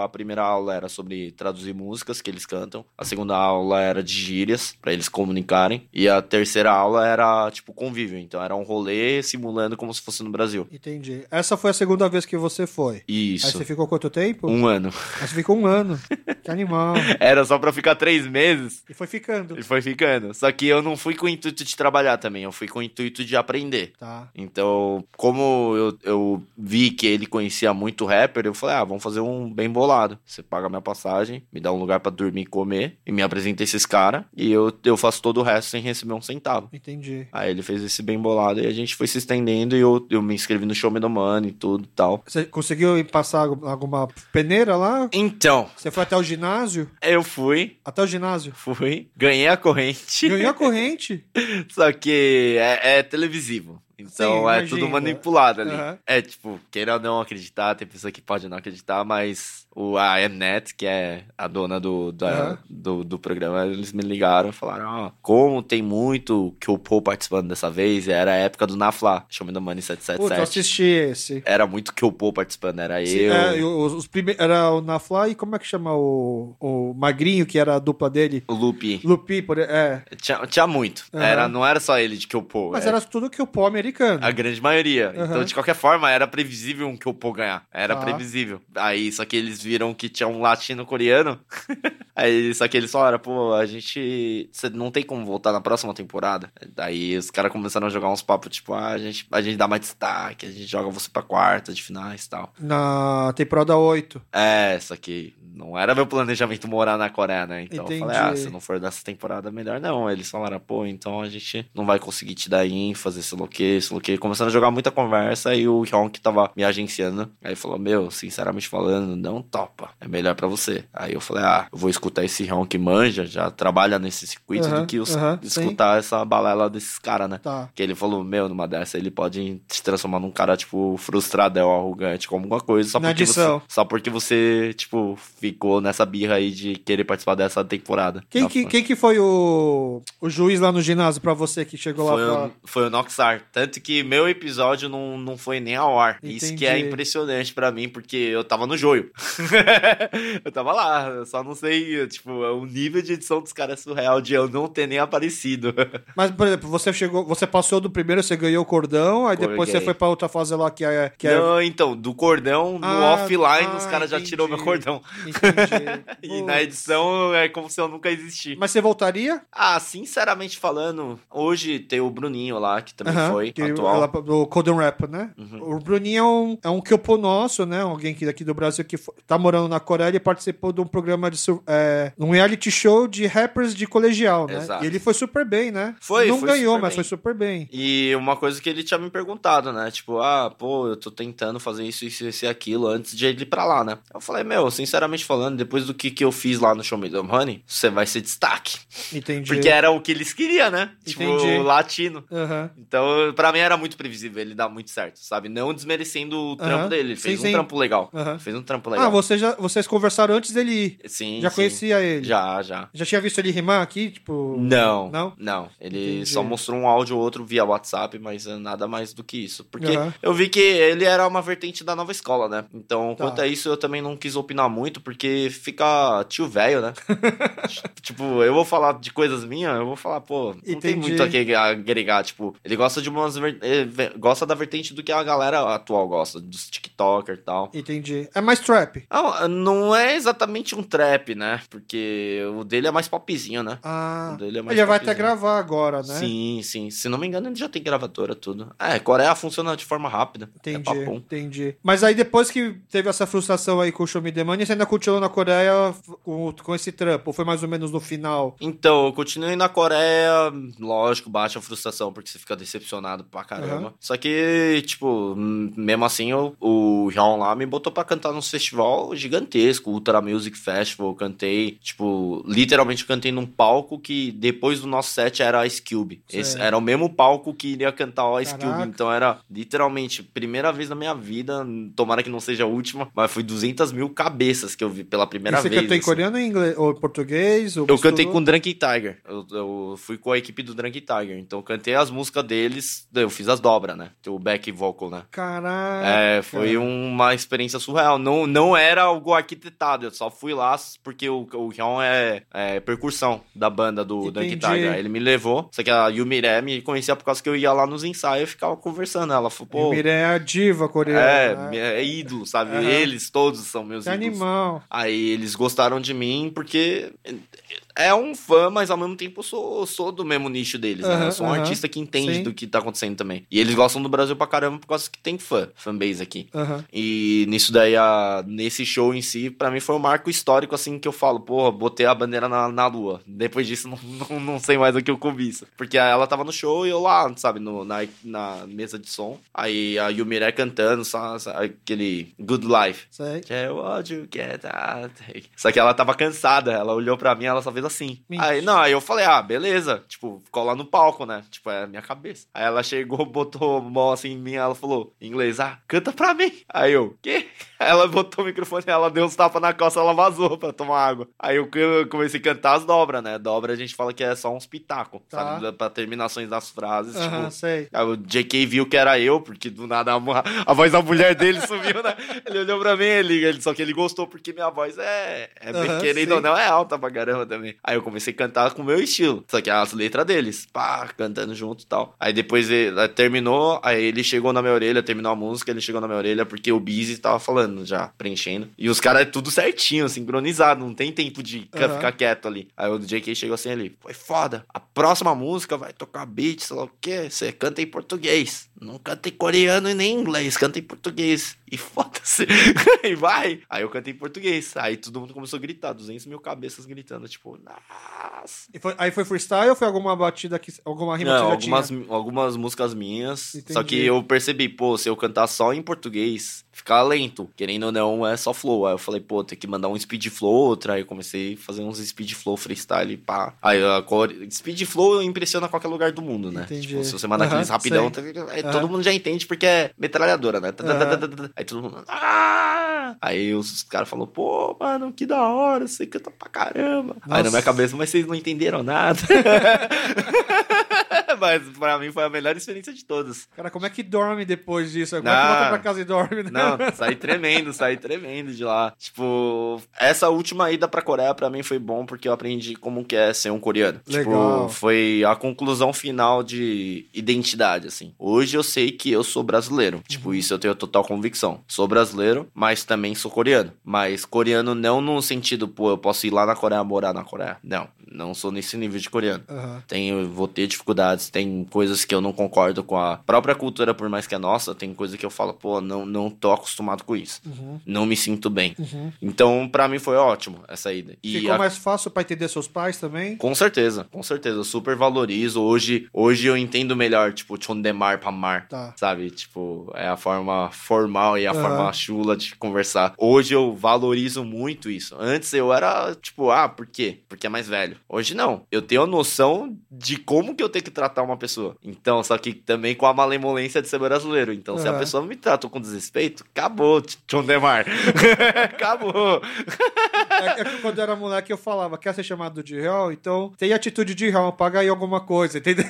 A primeira aula era sobre traduzir músicas que eles cantam. A segunda aula era de gírias, pra eles comunicarem. E a terceira aula era, tipo, convívio. Então era um rolê simulando como se fosse no Brasil. Entendi. Essa foi a segunda vez que você foi. Aí Isso. você ficou quanto tempo? Um ano. Aí você ficou um ano. (laughs) que animal. Era só pra ficar três meses. E foi ficando. E foi ficando. Só que eu não fui com o intuito de trabalhar também. Eu fui com o intuito de aprender. Tá. Então, como eu, eu vi que ele conhecia muito rapper, eu falei, ah, vamos fazer um bem bolado. Você paga minha passagem, me dá um lugar pra dormir e comer, e me apresenta esses caras, e eu, eu faço todo o resto sem receber um centavo. Entendi. Aí ele fez esse bem bolado, e a gente foi se estendendo, e eu, eu me inscrevi no Show Me the Money e tudo e tal. Você conseguiu passar algum- alguma peneira lá? Então, Você foi até o ginásio? eu fui, Até o ginásio? fui, ganhei a corrente, Ganhou a corrente? (laughs) só que é, é televisivo. Então Sim, é imagino. tudo manipulado ali. Aham. É tipo, queira ou não acreditar, tem pessoa que pode não acreditar, mas o, a Mnet, que é a dona do, da- Aham. do, do programa, eles me ligaram e falaram: Ó, como tem muito que o Paul participando dessa vez, era a época do Nafla, Show Me the Money Putz, eu 777. assisti esse. Era muito que o Paul participando, era Sim, eu. é, os, os prime... Era o Nafla e como é que chama o, o Magrinho, que era a dupla dele? O Lupe. Lupi, por... é. Tinha, tinha muito. Aham. Era, não era só ele de que o Paul. Mas é- era tudo que o pó americano. A grande maioria. Aham. Então, de qualquer forma, era previsível um que o Paul ganhar. Era Tá. previsível. Aí, só que eles viram que tinha um latino-coreano. (laughs) Aí, só que eles falaram, pô, a gente. Você não tem como voltar na próxima temporada. Daí os caras começaram a jogar uns papos, tipo, ah, a gente, a gente dá mais destaque, a gente joga você pra quarta de finais e tal. Na temporada 8. É, só que não era meu planejamento morar na Coreia, né? Então Entendi. eu falei, ah, se não for dessa temporada, melhor não. Eles falaram, pô, então a gente não vai conseguir te dar ênfase, sei lá o que, sei lá o que. Começando a jogar muita conversa e o Hyun que tava me agenciando, aí falou, meu, sinceramente falando, não topa, é melhor pra você. Aí eu falei, ah, eu vou escutar esse Hyun que manja, já trabalha nesse circuito, Aham, do que os- sim. escutar essa balela desses caras, né? Tá. Que ele falou, meu, numa dessa ele pode se transformar num cara, tipo, frustradão, arrogante, como alguma coisa, só Na porque, você, só porque você, tipo, ficou nessa birra aí de querer participar dessa temporada. Quem que, quem que foi o, o juiz lá no ginásio pra você que chegou foi lá pra... o, foi o Noxar. Tanto que meu episódio não, não foi nem ao ar. Isso que é Entendi. impressionante pra mim, porque eu tava no joio. (laughs) (laughs) eu tava lá, eu só não sei, tipo, o nível de edição dos caras é surreal de eu não ter nem aparecido. (laughs) Mas, por exemplo, você chegou, você passou do primeiro, você ganhou o cordão, aí depois você foi pra outra fase lá que é... Que é... Não, então, do cordão, no Ah, offline, ah, os caras já tirou meu cordão. (laughs) E na edição é como se eu nunca existisse. Mas você voltaria? Ah, sinceramente falando, hoje tem o Bruninho lá, que também Aham, foi que atual. ela- do Codon Rap, né? Uhum. O Bruninho é um, é um Kyopo nosso, né? Alguém que daqui do Brasil que fo- tá morando na Coreia e participou de um programa de é, um reality show de rappers de colegial, né? Exato. E ele foi super bem, né? Foi, Não foi ganhou, mas bem. foi super bem. E uma coisa que ele tinha me perguntado, né? Tipo, ah, pô, eu tô tentando fazer isso, isso, isso e aquilo antes de ele ir pra lá, né? Eu falei, meu, sinceramente falando, depois do que, que eu fiz lá no Show Me Some Honey, você vai ser destaque. Entendi. Porque era o que eles queriam, né? Tipo, Entendi. o latino. Aham. Então, pra mim era muito previsível ele dar muito certo, sabe? Não desmerecendo o trampo Aham. dele. Ele Sim, fez um sim. trampo legal. Aham. Fez um trampo legal. Ah, você já, vocês conversaram antes dele ir. Sim, Já sim. conhecia ele? Já, já. Já tinha visto ele rimar aqui? Tipo. Não, Não? não. Ele Entendi. só mostrou um áudio ou outro via WhatsApp, mas é nada mais do que isso. Porque Aham. eu vi que ele era uma vertente da nova escola, né? Então, Tá. quanto a isso, eu também não quis opinar muito, porque fica tio velho, né? (laughs) tipo, eu vou falar de coisas minhas, eu vou falar, pô, não tem Entendi. muito a agregar. Tipo, ele gosta de umas. eh, gosta da vertente do que a galera atual gosta, dos TikToker e tal. Entendi. É mais trap. Ah, não é exatamente um trap, né? Porque o dele é mais popzinho, né? Ah. O dele é mais Ele vai até gravar agora, né? Sim, sim. Se não me engano, ele já tem gravadora, tudo. É, Coreia funciona de forma rápida. É Entendi, papum. entendi. Mas aí depois que teve essa frustração aí com o Show Me The Money, você ainda continuou na Coreia com, com esse trampo? Ou foi mais ou menos no final? Então, eu continuei na Coreia, lógico, bate a frustração, porque você fica decepcionado pra caramba. Aham. Só que, tipo, mesmo assim, eu- o João lá me botou pra cantar num festival gigantesco, Ultra Music Festival, eu cantei, tipo, literalmente cantei num palco que depois do nosso set era a Ice Cube. Esse era o mesmo palco que iria cantar o Ice Caraca. Cube, então era literalmente, primeira vez na minha vida, tomara que não seja a última, mas foi 200 mil cabeças que eu vi pela primeira e você vez. cantou em assim. coreano ou em inglês? Ou em português? Ou Eu cantei com o Drunk Tiger. Eu, eu fui com a equipe do Drunk Tiger. Então eu cantei as músicas deles. Eu fiz as dobras, né? O back vocal, né? Caraca. É, foi uma experiência surreal. Não, não era algo arquitetado. Eu só fui lá porque o, o Hyun é, é percussão da banda do Entendi. Tiger. Aí Ele me levou. Só que a Yumire me conhecia por causa que eu ia lá nos ensaios e ficava conversando. Ela falou, pô. Yumire é a diva coreana. É, né? é ídolo, sabe? Aham. Eles todos são meus Que ídolos. animal. Aí eles gostaram de mim porque é um fã, mas ao mesmo tempo eu sou, sou do mesmo nicho deles, né? Aham, Eu sou um artista que entende Sim. do que tá acontecendo também. E eles gostam do Brasil pra caramba por causa que tem fã, fanbase aqui. Aham. E nisso daí, a, nesse show em si, pra mim foi um marco histórico, assim, que eu falo, porra, botei a bandeira na, na lua. Depois disso, (laughs) não, não, não sei mais o que eu comi isso. Porque ela tava no show e eu lá, sabe, no, na, na mesa de som. Aí a Yumire cantando, só, aquele Good Life. Sei. Yeah, what you get out. Só que ela tava cansada, ela olhou pra mim, ela só fez assim. Mentira. Aí, não, aí eu falei, ah, beleza. Tipo, ficou lá no palco, né? Tipo, é a minha cabeça. Aí ela chegou, (laughs) botou mão assim em mim, ela falou, em inglês, ah, canta pra mim. Aí eu, quê? Ela botou o microfone, ela deu uns tapas na costa, ela vazou pra tomar água. Aí eu comecei a cantar as dobras, né? Dobra a gente fala que é só uns pitacos, Tá. sabe? Pra terminações das frases, Aham, tipo... sei. Aí o JK viu que era eu, porque do nada a, a voz da mulher dele sumiu, né? Ele olhou pra mim, ele, ele- só que ele gostou porque minha voz é, é bem, Aham, querendo ou não, é alta pra caramba também. Aí eu comecei a cantar com o meu estilo, só que as letras deles, pá, cantando junto e tal. Aí depois ele, terminou, aí ele chegou na minha orelha, terminou a música, ele chegou na minha orelha porque o Busy tava falando já, preenchendo. E os caras é tudo certinho, sincronizado, não tem tempo de Aham. ficar quieto ali. Aí o JK chegou assim ali, foi foda. A próxima música vai tocar beat, sei lá o quê. Você canta em português. Não canta em coreano e nem em inglês, canta em português. E foda-se. (laughs) e vai. Aí eu cantei em português. Aí todo mundo começou a gritar, 200 mil cabeças gritando, tipo, nossa. E foi- aí foi freestyle ou foi alguma batida que. alguma rima Não, que algumas, tinha? algumas músicas minhas. Só Entendi. que eu percebi, pô, se eu cantar só em português, ficar lento. Querendo ou não, é só flow. Aí eu falei, pô, tem que mandar um speed flow, outra. Aí eu comecei a fazer uns speed flow freestyle, pá. Aí a core... speed flow impressiona qualquer lugar do mundo, né? Entendi. Tipo, se você mandar Aham, aqueles rapidão, sei. aí Aham. todo mundo já entende porque é metralhadora, né? Aham. Aí todo mundo. Ah! Aí os caras falaram, pô, mano, que da hora, você canta pra caramba. Aí na Nossa. minha cabeça, mas vocês não entenderam nada. (laughs) mas pra mim foi a melhor experiência de todas. Cara, como é que dorme depois disso? Como é que Não. volta pra casa e dorme, né? Não, saí tremendo, saí tremendo de lá. Tipo, essa última ida pra Coreia pra mim foi bom porque eu aprendi como que é ser um coreano. Legal. Tipo, foi a conclusão final de identidade, assim. Hoje eu sei que eu sou brasileiro. Tipo, isso eu tenho total convicção. Sou brasileiro, mas também sou coreano. Mas coreano não no sentido, pô, eu posso ir lá na Coreia morar na Coreia. Não, não sou nesse nível de coreano. Aham. Tenho, vou ter dificuldades, tem coisas que eu não concordo com a própria cultura, por mais que é nossa, tem coisa que eu falo, pô, não, não tô acostumado com isso. Uhum. Não me sinto bem. Uhum. Então, pra mim foi ótimo essa ida. E Ficou a- mais fácil pra entender seus pais também? com certeza, com certeza. Eu super valorizo. Hoje, hoje eu entendo melhor, tipo, Chondemar Pamar. Tá. Sabe? Tipo, é a forma formal e a Aham. forma chula de conversar. Hoje eu valorizo muito isso. Antes eu era, tipo, ah, por quê? Porque é mais velho. Hoje não. Eu tenho a noção de como que eu tenho que tratar uma pessoa. Então, só que também com a malemolência de ser brasileiro. Então, se a pessoa me trata com desrespeito, acabou, Chondemar. (laughs) acabou. É, é que quando eu era moleque eu falava, quer ser chamado de real? Então tem atitude de real, paga aí alguma coisa, entendeu?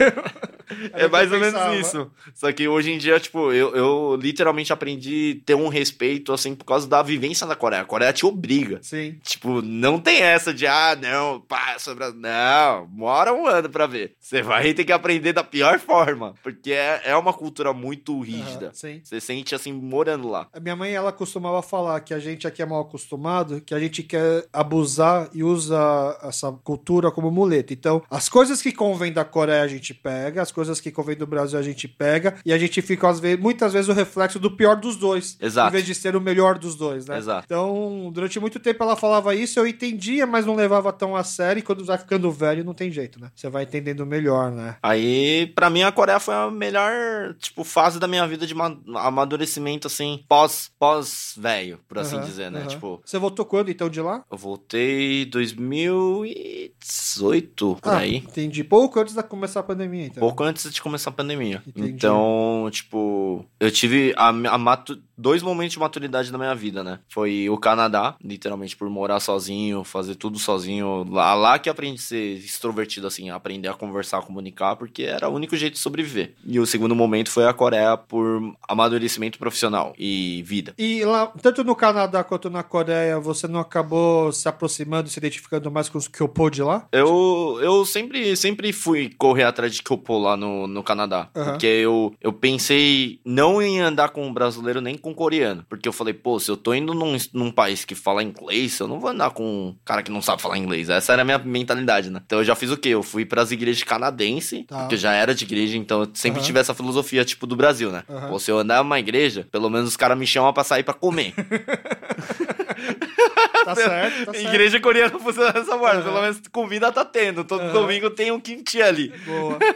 Era É mais ou menos isso. Só que hoje em dia, tipo, eu, eu literalmente aprendi a ter um respeito, assim, por causa da vivência na Coreia. A Coreia te obriga. Sim. Tipo, não tem essa de, ah, não, pá, sobre... Não, mora um ano pra ver. Você vai ter que aprender da pior forma. Porque é, é uma cultura muito rígida. Aham, sim. Você sente, assim, morando lá. A minha mãe, ela costumava falar que a gente aqui é mal acostumado, que a gente quer abusar e usa essa cultura como muleta. Então, as coisas que convém da Coreia a gente pega, as coisas que convém do Brasil a gente pega, e a gente fica, às vezes, muitas vezes, o reflexo do pior dos dois. Exato. Em vez de ser o melhor dos dois, né? Exato. Então, durante muito tempo ela falava isso, eu entendia, mas não levava tão a sério, e quando vai ficando velho, não tem jeito, né? Você vai entendendo melhor, né? Aí, pra mim, a Coreia foi a melhor, tipo, fase da minha vida de ma- amadurecimento, assim, pós, pós velho, por assim Aham, dizer, né? aham. Tipo, Você voltou quando, então, de lá? Eu voltei em 2018, por Ah, aí. entendi. Pouco antes de começar a pandemia, então. Pouco antes de começar a pandemia. Entendi. Então, tipo, eu tive a, a matu- dois momentos de maturidade na minha vida, né? Foi o Canadá, literalmente por morar sozinho, fazer tudo sozinho. Lá, lá que aprendi a ser extrovertido, assim, aprender a conversar, a comunicar, porque era o único jeito de sobreviver. E o segundo momento foi a Coreia por amadurecimento profissional e vida. E lá, tanto no Canadá quanto na Coreia, você não acabou se aproximando, se identificando mais com os Kyopo de lá? Eu, eu sempre, sempre fui correr atrás de Kyopo lá no, no Canadá. Aham. Porque eu, eu pensei não em andar com um brasileiro nem com um coreano. Porque eu falei, pô, se eu tô indo num, num país que fala inglês, eu não vou andar com um cara que não sabe falar inglês. Essa era a minha mentalidade, né? Então eu já fiz o quê? Eu fui pras igrejas canadenses, Tá. porque eu já era de igreja, então eu sempre Aham. tive essa filosofia, tipo, do Brasil, né? Aham. Pô, se eu andar numa igreja, pelo menos os caras me chamam pra sair pra comer. (laughs) (laughs) Tá certo, tá certo. Igreja coreana funciona dessa forma. Aham. Pelo menos comida tá tendo. Todo Aham. domingo tem um kimchi ali. Boa. (laughs)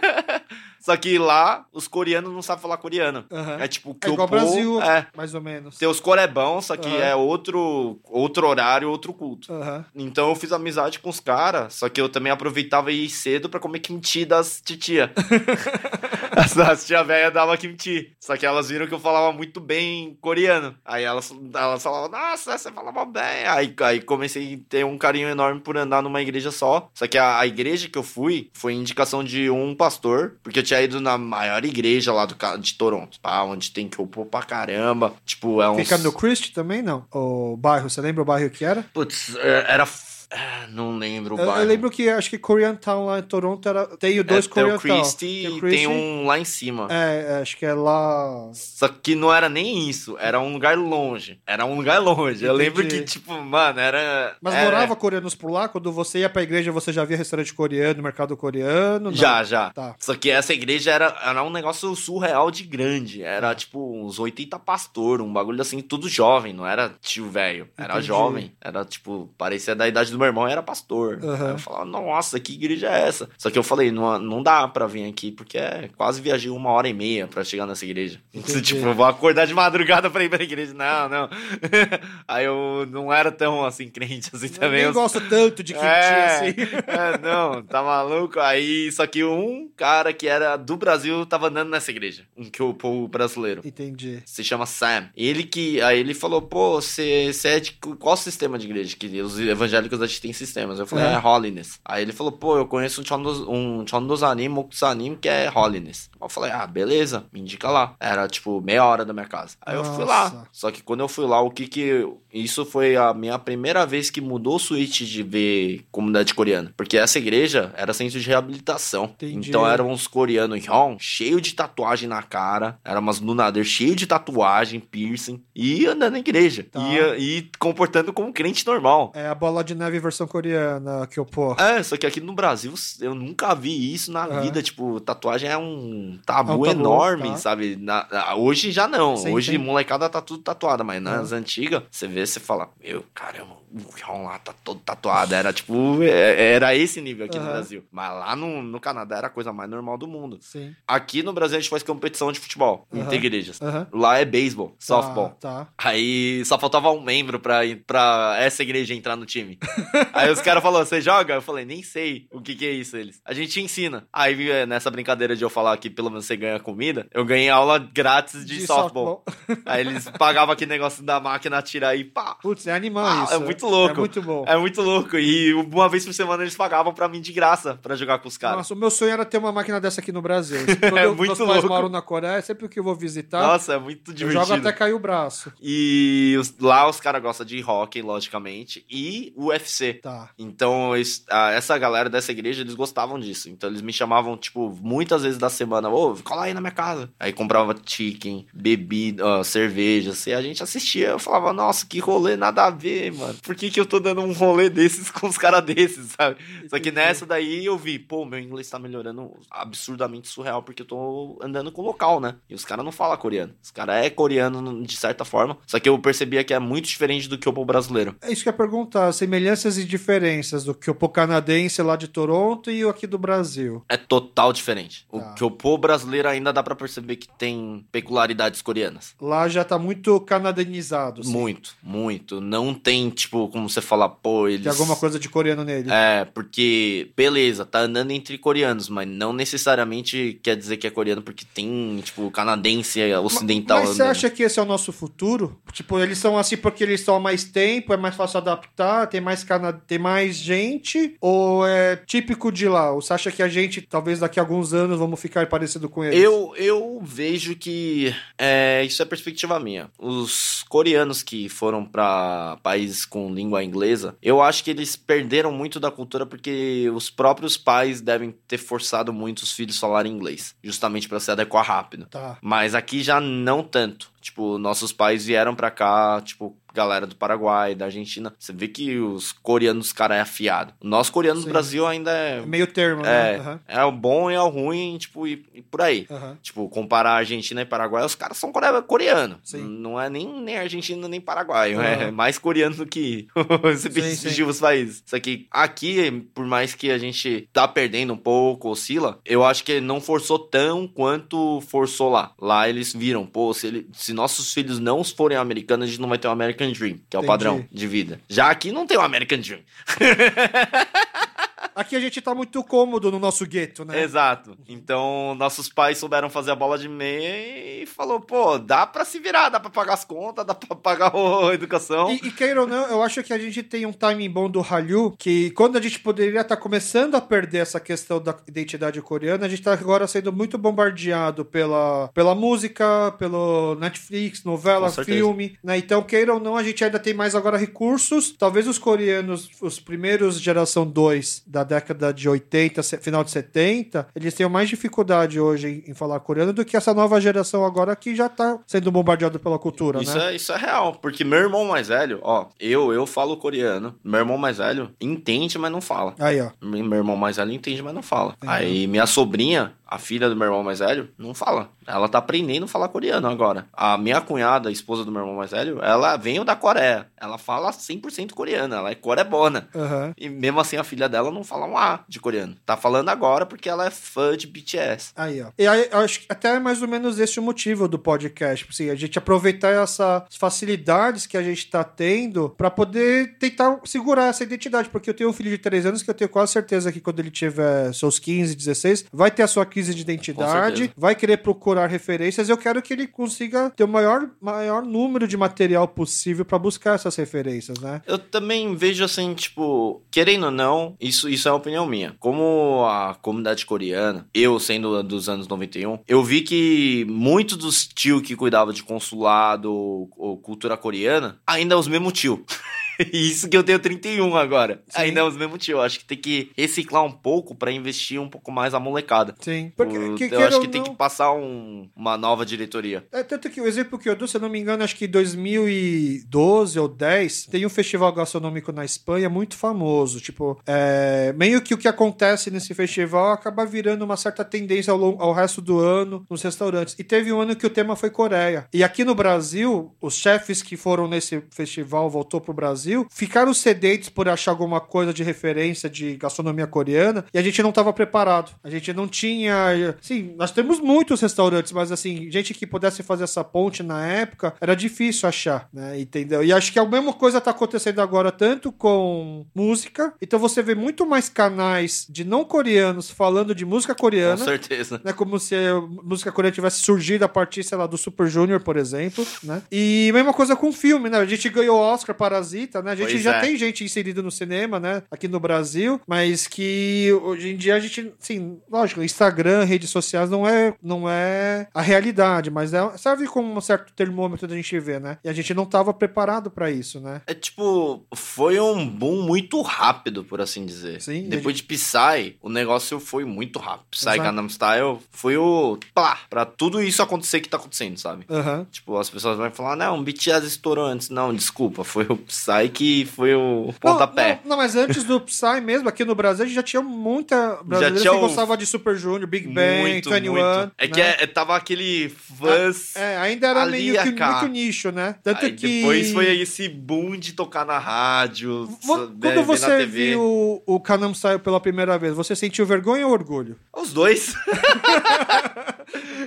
Só que lá, os coreanos não sabem falar coreano. Aham. É tipo, que É igual ao Brasil, É. mais ou menos. Tem os corebão, só que Aham. é outro, outro horário, outro culto. Aham. Então eu fiz amizade com os caras, só que eu também aproveitava e ir cedo pra comer kimchi das titia. (laughs) as, as tia velha dava kimchi. Só que elas viram que eu falava muito bem coreano. Aí elas, elas falavam, nossa, você falava bem. Aí, aí comecei a ter um carinho enorme por andar numa igreja só. Só que a, a igreja que eu fui foi indicação de um pastor, porque eu tinha ido na maior igreja lá do, de Toronto, tá? Onde tem que opor pra caramba. Tipo, é um. Fica no Christ também, não? O bairro, você lembra o bairro que era? Putz, é, era. É, Não lembro o Eu, bairro. eu lembro que acho que Koreatown lá em Toronto era. Tem o dois é, tem o. Christie e tem um lá em cima. É, é, acho que é lá. Só que não era nem isso, era um lugar longe. Era um lugar longe. Eu Entendi. lembro que, tipo, mano, era. Mas era- morava coreanos por lá? Quando você ia pra igreja, você já via restaurante coreano, mercado coreano? Não. Já, já. Tá. Só que essa igreja era, era um negócio surreal de grande. Era tipo uns 80 pastor, um bagulho assim, tudo jovem, não era tio velho. Era Entendi. jovem. Era tipo, parecia da idade do meu irmão era pastor. Aí eu falava, nossa, que igreja é essa? Só que eu falei, não, não dá pra vir aqui, porque é quase viajei uma hora e meia pra chegar nessa igreja. (laughs) Entendi. tipo, eu vou acordar de madrugada pra ir pra igreja. Não, não. (laughs) Aí eu não era tão assim, crente assim Eu também. nem Eu gosto tanto de quem é, assim. (laughs) é, não, tá maluco? Aí, só que um cara que era do Brasil tava andando nessa igreja. Um que o povo brasileiro. Entendi. Se chama Sam. Ele que. Aí ele falou, pô, você é de qual sistema de igreja? Que os evangélicos a gente tem sistemas. Eu falei, É. é, Holiness. Aí ele falou, pô, eu conheço um Chondos, um Chondosanim, Mokutsanim, que é Holiness. Eu falei, ah, beleza, me indica lá. Era tipo meia hora da minha casa. Aí eu fui Nossa. lá. Só que quando eu fui lá, o que que. Isso foi a minha primeira vez que mudou o switch de ver comunidade coreana. Porque essa igreja era centro de reabilitação. Entendi. Então eram uns coreanos Hyun, cheio de tatuagem na cara. Eram umas lunader cheio de tatuagem, piercing. E andando na igreja. Tá. E, e comportando como um crente normal. É a bola de neve versão coreana que eu pô. É, só que aqui no Brasil eu nunca vi isso na vida. Tipo, tatuagem é um tabu, É um tabu, enorme, tá. sabe? Na- na- hoje já não. Sim, hoje sim. molecada tá tudo tatuada, mas nas antigas, você vê, você fala, meu, caramba, o lá tá todo tatuado. Era tipo, é- era esse nível aqui no Aham. Brasil. Mas lá no, no Canadá era a coisa mais normal do mundo. Sim. Aqui no Brasil a gente faz competição de futebol, Aham. entre igrejas. Aham. Lá é beisebol, softball. Tá. tá. Aí só faltava um membro pra, pra essa igreja entrar no time. (laughs) Aí os caras falaram, você joga? Eu falei, nem sei o que que é isso, eles. A gente ensina. Aí eh, nessa brincadeira de eu falar que pelo menos você ganha comida, eu ganhei aula grátis de, softball. Aí eles pagavam aquele negócio da máquina atirar e pá. Putz, é animal Ah, isso. é muito louco. É muito bom. É muito louco. E uma vez por semana eles pagavam pra mim de graça pra jogar com os caras. Nossa, o meu sonho era ter uma máquina dessa aqui no Brasil. (laughs) Quando É eu- muito meus pais louco. moram na Coreia, sempre que eu vou visitar, Nossa, é muito eu divertido. jogo até cair o braço. E os- lá os caras gostam de hockey, logicamente, e UFC. Tá. Então, es- a- essa galera dessa igreja, eles gostavam disso. Então, eles me chamavam, tipo, muitas vezes da semana, ô, cola aí na minha casa. Aí comprava chicken, bebida, ó, cerveja, assim, a gente assistia. Eu falava, nossa, que rolê nada a ver, mano. Por que que eu tô dando um rolê desses (laughs) com os caras desses, sabe? Só que nessa daí eu vi, pô, meu inglês tá melhorando absurdamente surreal, porque eu tô andando com o local, né? E os caras não falam coreano. Os caras é coreano de certa forma. Só que eu percebia que é muito diferente do que o povo brasileiro. É isso que eu ia perguntar, semelhanças e diferenças do que o canadense lá de Toronto e o aqui do Brasil. É total diferente. O Tá. que o povo brasileiro ainda dá pra perceber que tem peculiaridades coreanas. Lá já tá muito canadenizado. assim. Muito, muito. Não tem, tipo, como você fala, pô, eles. Tem alguma coisa de coreano nele. É, porque, beleza, tá andando entre coreanos, mas não necessariamente quer dizer que é coreano porque tem, tipo, canadense ocidental Mas você andando. acha que esse é o nosso futuro? Tipo, eles são assim porque eles estão há mais tempo, é mais fácil adaptar, tem mais, cana... tem mais gente? Ou é típico de lá? Ou você acha que a gente, talvez daqui a alguns anos, vamos ficar parecido com eles? Eu, eu vejo que é, isso é perspectiva minha. Os coreanos que foram pra países com língua inglesa, eu acho que eles perderam muito da cultura porque os próprios pais devem ter forçado muito os filhos a falarem inglês, justamente pra se adequar rápido. Tá. Mas aqui já não tanto. Tipo, nossos pais vieram pra cá, tipo, galera do Paraguai, da Argentina. Você vê que os coreanos, cara, é afiado. O nosso coreano Sim. do Brasil ainda é. É meio termo, né? É, Aham, é o bom e é o ruim, tipo, e, e por aí. aham. Tipo, comparar Argentina e Paraguai, os caras são core- coreano. Sim. Não é nem, nem Argentina nem Paraguai. Aham. É mais coreano do que (laughs) os sim. respectivos países. Só que aqui, por mais que a gente tá perdendo um pouco, oscila, eu acho que não forçou tão quanto forçou lá. Lá eles viram, pô, se, ele- se nossos filhos não forem americanos, a gente não vai ter o American Dream, que é o Entendi. padrão de vida. Já aqui não tem o American Dream. (laughs) Aqui a gente tá muito cômodo no nosso gueto, né? Exato. Então, nossos pais souberam fazer a bola de meia e falou, pô, dá pra se virar, dá pra pagar as contas, dá pra pagar a (laughs) educação. E, e queira ou não, eu acho que a gente tem um timing bom do Hallyu, que quando a gente poderia estar começando a perder essa questão da identidade coreana, a gente tá agora sendo muito bombardeado pela, pela música, pelo Netflix, novela, filme, né? Então, queira ou não, a gente ainda tem mais agora recursos. Talvez os coreanos, os primeiros geração 2 da década de 80, se- final de 70, eles tenham mais dificuldade hoje em, falar coreano do que essa nova geração agora que já tá sendo bombardeado pela cultura, Isso né? é, isso é real, porque meu irmão mais velho, ó, eu eu falo coreano, meu irmão mais velho entende, mas não fala. Aí, ó. Meu irmão mais velho entende, mas não fala. Entendi. Aí minha sobrinha, a filha do meu irmão mais velho, não fala. Ela tá aprendendo a falar coreano agora. A minha cunhada, a esposa do meu irmão mais velho, ela veio da Coreia. Ela fala 100% coreano, ela é corebona. Aham. E mesmo assim a filha dela não fala um A de coreano. Tá falando agora porque ela é fã de BTS. Aí, ó. E aí, eu acho que até é mais ou menos esse o motivo do podcast. Assim, a gente aproveitar essas facilidades que a gente tá tendo pra poder tentar segurar essa identidade. Porque eu tenho um filho de 3 anos que eu tenho quase certeza que quando ele tiver seus 15, 16, vai ter a sua crise de identidade, vai querer procurar referências. Eu quero que ele consiga ter o maior, maior número de material possível pra buscar essas referências, né? Eu também vejo assim, tipo, querendo ou não, isso, isso é uma opinião minha. Como a comunidade coreana, eu sendo dos anos 91, eu vi que muitos dos tio que cuidavam de consulado ou, ou cultura coreana, ainda é os mesmos tio. (laughs) (laughs) Isso que eu tenho 31 agora. Sim. Ainda é os mesmos tio. Eu acho que tem que reciclar um pouco pra investir um pouco mais a molecada. Sim. Porque, eu que, eu acho que tem não- que passar um- uma nova diretoria. É, tanto que o exemplo que eu dou, se eu não me engano, acho que em 2012 ou 10, tem um festival gastronômico na Espanha muito famoso. Tipo, é, meio que o que acontece nesse festival acaba virando uma certa tendência ao, lon- ao resto do ano nos restaurantes. E teve um ano que o tema foi Coreia. E aqui no Brasil, os chefes que foram nesse festival, voltou pro Brasil, ficaram sedentos por achar alguma coisa de referência de gastronomia coreana e a gente não estava preparado. A gente não tinha. Sim, nós temos muitos restaurantes, mas assim, gente que pudesse fazer essa ponte na época era difícil achar, né? Entendeu? E acho que a mesma coisa tá acontecendo agora, tanto com música. Então você vê muito mais canais de não coreanos falando de música Com coreana. certeza. Né, como se a música coreana tivesse surgido a partir, sei lá, do Super Junior, por exemplo, né? E mesma coisa com filme, né? A gente ganhou Oscar Parasita, né? A gente Pois já é. tem gente inserida no cinema, né? Aqui no Brasil, mas que hoje em dia a gente, sim, lógico, Instagram, redes sociais não é, não é a realidade, mas é, serve como um certo termômetro da gente ver, né? E a gente não tava preparado pra isso, né? É tipo, foi um boom muito rápido, por assim dizer. Sim, Depois de Psy, o negócio foi muito rápido. Psy Exato. Gangnam Style foi o pá, pra tudo isso acontecer que tá acontecendo, sabe? Aham. Tipo, as pessoas vão falar, não, BTS estourou antes. Não, desculpa, foi o Psy que foi o Não, pontapé. Não, não, mas antes do Psy mesmo, aqui no Brasil, a gente já tinha muita brasileira tinha que gostava de Super Junior, Big Bang, muito, 21. muito. É que né? é- tava aquele fãs... É, ainda era meio que muito nicho, né? Tanto Aí que. depois foi esse boom de tocar na rádio, ver- Quando na você viu o Canam Style pela primeira vez, você sentiu vergonha ou orgulho? Os dois. (laughs)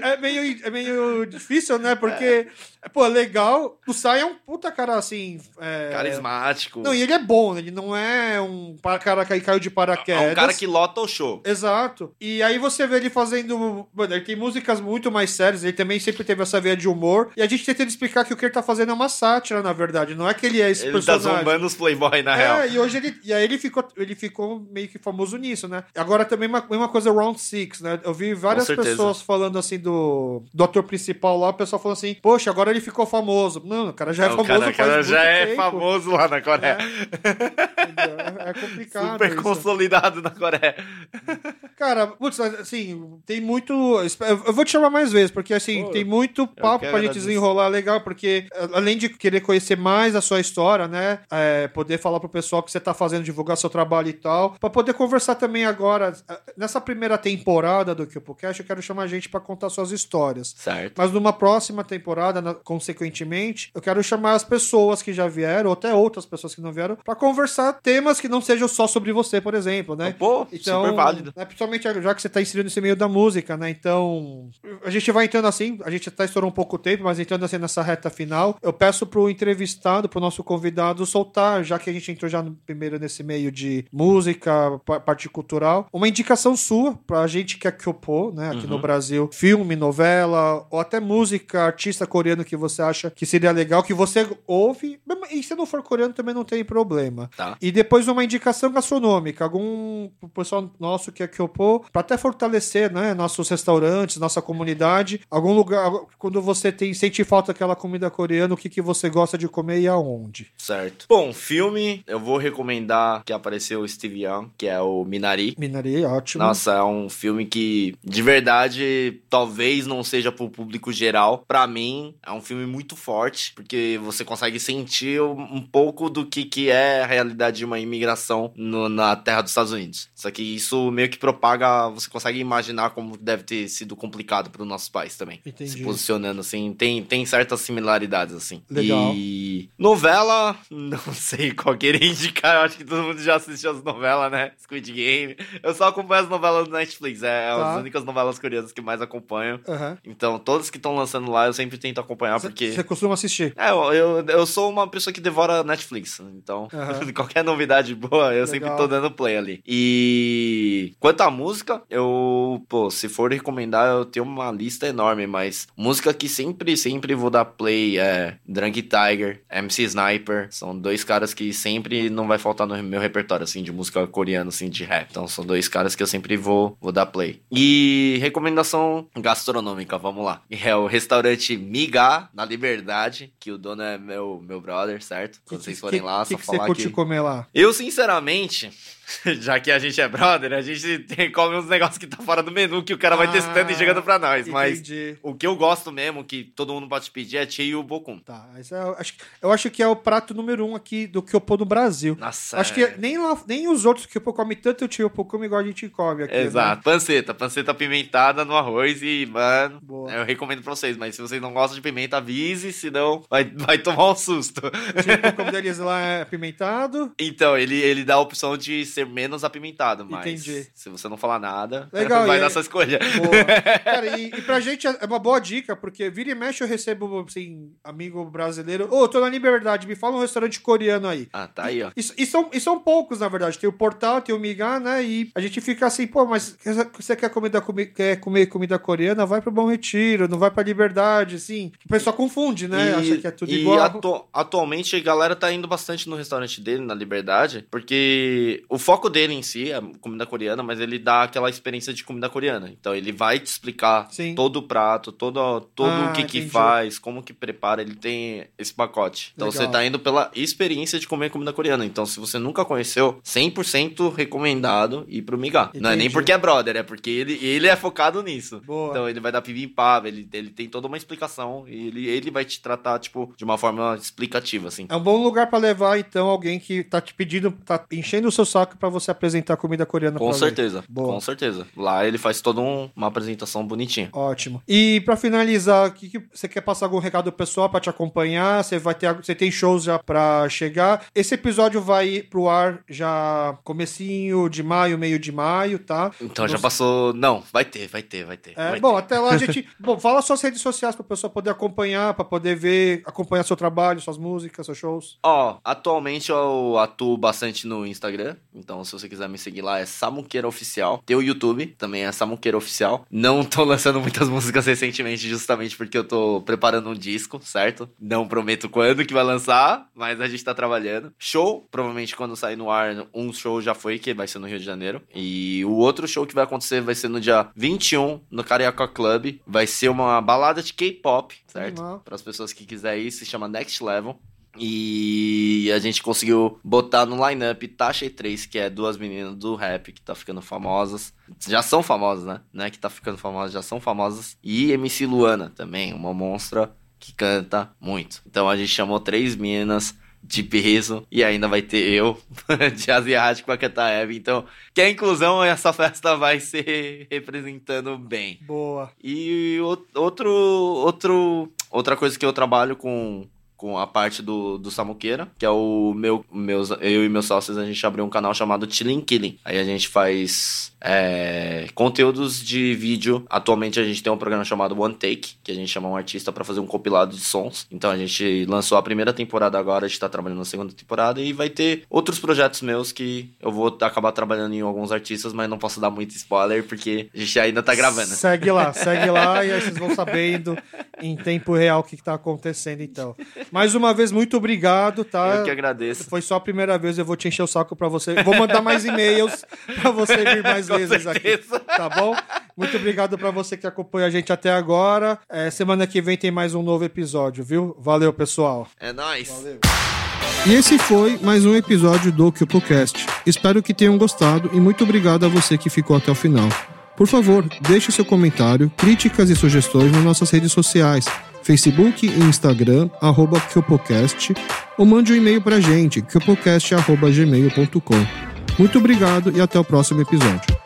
É meio, é meio difícil, né? Porque, pô, legal. O Sai é um puta cara assim. é- Carismático. Não, e ele é bom, né? ele não é um cara que caiu de paraquedas. É um cara que lota o show. Exato. E aí você vê ele fazendo. Mano, ele tem músicas muito mais sérias, ele também sempre teve essa veia de humor. E a gente tentando explicar que o que ele tá fazendo é uma sátira, na verdade. Não é que ele é esse Ele tá personagem. zombando os playboy, na real. É, e hoje ele. E aí ele ficou, ele ficou meio que famoso nisso, né? Agora também uma, mesma coisa Round Six, né? Eu vi várias pessoas falando assim do, do ator principal lá, o pessoal falou assim, poxa, agora ele ficou famoso. Não, o cara já é famoso cara, faz cara já é tempo. famoso lá na Coreia. É, é complicado. Super isso. consolidado na Coreia. Cara, putz, assim, tem muito. Eu vou te chamar mais vezes, porque assim, Pô, tem muito papo pra gente desenrolar legal, porque além de querer conhecer mais a sua história, né? é, poder falar pro pessoal que você tá fazendo, divulgar seu trabalho e tal, pra poder conversar também agora. Nessa primeira temporada do KipoCast, eu quero chamar a gente pra contar suas histórias. Certo. Mas numa próxima temporada, na- consequentemente, eu quero chamar as pessoas que já vieram, ou até outras pessoas que não vieram, pra conversar temas que não sejam só sobre você, por exemplo, né? Pô, Então, super válido. né, principalmente já que você tá inserido nesse meio da música, né? Então, a gente vai entrando assim, a gente até estourou um pouco o tempo, mas entrando assim nessa reta final, eu peço pro entrevistado, pro nosso convidado soltar, já que a gente entrou já no, primeiro nesse meio de música, pa- parte cultural, uma indicação sua pra gente que é Kyopo, né? Aqui no Brasil, filme, novela, ou até música, artista coreano que você acha que seria legal, que você ouve, e se não for coreano também não tem problema. Tá. E depois uma indicação gastronômica, algum pessoal nosso que é Kyopo, para até fortalecer, né, nossos restaurantes, nossa comunidade, algum lugar, quando você tem, sente falta daquela comida coreana, o que, que você gosta de comer e aonde? Certo. Bom, filme, eu vou recomendar que apareceu o Steve Young, que é o Minari. Minari, ótimo. Nossa, é um filme que, de verdade, talvez não seja pro público geral. Pra mim, é um filme muito forte, porque você consegue sentir um um pouco do que, que é a realidade de uma imigração no- na terra dos Estados Unidos. Só que isso meio que propaga você consegue imaginar como deve ter sido complicado para os nossos pais também. Entendi. Se posicionando assim, tem, tem certas similaridades assim. Legal. E novela, (laughs) não sei qual querer indicar, eu acho que todo mundo já assistiu as novelas, né? Squid Game. Eu só acompanho as novelas do Netflix, é Tá. as únicas novelas coreanas que mais acompanho. Aham. Então, todas que estão lançando lá, eu sempre tento acompanhar, porque... Você costuma assistir? É, eu, eu, eu sou uma pessoa que devora Netflix, então Aham. (laughs) qualquer novidade boa, eu Legal. sempre tô dando play ali. E quanto à música, eu, pô, se for recomendar, eu tenho uma lista enorme, mas música que sempre, sempre vou dar play é Drunk Tiger, MC Sniper, são dois caras que sempre não vai faltar no meu repertório, assim, de música coreana, assim, de rap. Então são dois caras que eu sempre vou, vou dar play. E recomendação gastronômica, vamos lá. É o restaurante Miga, na Liberdade, que o dono é meu, meu brother, certo? Quando vocês forem lá, que só que você falar curte que... comer lá? Eu, sinceramente, (laughs) já que a gente é brother, a gente tem, come uns negócios que tá fora do menu que o cara vai Ah, testando e chegando pra nós. Mas Entendi. o que eu gosto mesmo, que todo mundo pode pedir, é Cheio Bokun. Tá, eu acho, eu acho que é o prato número um aqui do Kyopo no Brasil. Nossa, Acho é- que nem, nem os outros Kyopo comem tanto o Kyopo come igual a gente come aqui. né? Exato. Panceta, panceta apimentada no arroz e, mano, Boa. eu recomendo pra vocês. Mas se vocês não gostam de pimenta, avise, senão vai, vai tomar um susto. O come deles lá é apimentado. Então, ele, ele dá a opção de ser menos apimentado, mas Entendi. se você não falar nada, (laughs) Legal, vai e dar sua escolha. (laughs) Cara, e, e pra gente é uma boa dica, porque vira e mexe eu recebo, assim, amigo brasileiro. Ô, tô na liberdade, me fala um restaurante coreano aí. Ah, tá aí, ó. E, e são, e são poucos, na verdade. Tem o Portal, tem o Migá, né? E a gente fica assim, pô, mas você quer, comida, comer, quer comer comida coreana? Vai pro Bom Retiro, não vai pra Liberdade, assim. O pessoal confunde, né? Acha que é tudo e igual. atu- atualmente a galera tá indo bastante no restaurante dele, na Liberdade, porque o foco dele em si é comida coreana, mas ele dá aquela experiência de comida coreana. Então ele vai te explicar Sim. todo o prato, todo, todo Ah, o que que faz, como que prepara, ele tem esse pacote. Então Legal. você tá indo pela experiência de comer comida coreana. Então se você nunca conheceu, 100% recomendado ir pro Migá. Não é nem porque é brother, é porque ele, ele é focado nisso. Boa. Então ele vai dar bibimbap, ele, ele tem toda uma explicação e ele, ele vai te tratar, tipo, de uma forma explicativa, assim. É um bom lugar pra levar, então, alguém que tá te pedindo, tá enchendo o seu saco pra você apresentar comida coreana Com certeza. Boa. com certeza. Lá ele faz toda um- uma apresentação bonitinha. Ótimo. E pra finalizar, o que, que você quer passar algum recado pessoal pra te acompanhar? Você vai ter, você tem shows já pra chegar. Esse episódio vai pro ar já comecinho de maio, meio de maio, tá? Então já passou. Não, vai ter, vai ter, vai ter. É, vai bom, ter. até lá a (laughs) gente. bom, fala suas redes sociais pra pessoa poder acompanhar, pra poder ver, acompanhar seu trabalho, suas músicas, seus shows. Ó, atualmente eu atuo bastante no Instagram, então se você quiser me seguir lá é Samuqueira Oficial. Tem o YouTube, também é Samuqueira Oficial. Não tô lançando muitas (laughs) músicas recentemente, justamente porque eu tô preparando um disco, certo? Não prometo quando que vai lançar, mas a gente tá trabalhando. Show, provavelmente quando sair no ar, um show já foi, que vai ser no Rio de Janeiro. E o outro show que vai acontecer vai ser no dia 21, no Carioca Club. Vai ser uma balada de K-pop, certo? Animal. Para as pessoas que quiserem ir, se chama Next Level. E a gente conseguiu botar no line-up Tasha e 3, que é duas meninas do rap que tá ficando famosas. Já são famosas, né? Não é que tá ficando famosas, já são famosas. E MC Luana também, uma monstra que canta muito. Então a gente chamou três meninas de peso e ainda vai ter eu (laughs) de asiático pra cantar Eve. Então, que a inclusão essa festa vai ser (laughs) representando bem. Boa. E outro, outro, outra coisa que eu trabalho com, com a parte do, do Samuqueira, que é o meu, meus, eu e meus sócios, a gente abriu um canal chamado Chilling Killing. Aí a gente faz é, conteúdos de vídeo. Atualmente a gente tem um programa chamado One Take, que a gente chama um artista pra fazer um compilado de sons. Então a gente lançou a primeira temporada agora, a gente tá trabalhando na segunda temporada e vai ter outros projetos meus que eu vou acabar trabalhando em alguns artistas, mas não posso dar muito spoiler porque a gente ainda tá gravando. Segue lá, (laughs) segue lá e aí vocês vão sabendo em tempo real o que, que tá acontecendo, então. Mais uma vez, muito obrigado, tá? Eu que agradeço. Foi só a primeira vez, eu vou te encher o saco pra você. Vou mandar mais e-mails pra você vir mais (laughs) vezes aqui, tá bom? Muito obrigado pra você que acompanha a gente até agora. É, semana que vem tem mais um novo episódio, viu? Valeu, pessoal. É nóis. E esse foi mais um episódio do CupoCast. Espero que tenham gostado e muito obrigado a você que ficou até o final. Por favor, deixe seu comentário, críticas e sugestões nas nossas redes sociais, Facebook e Instagram, arroba CupoCast, ou mande um e-mail pra gente, cupocast.gmail.com. Muito obrigado e até o próximo episódio.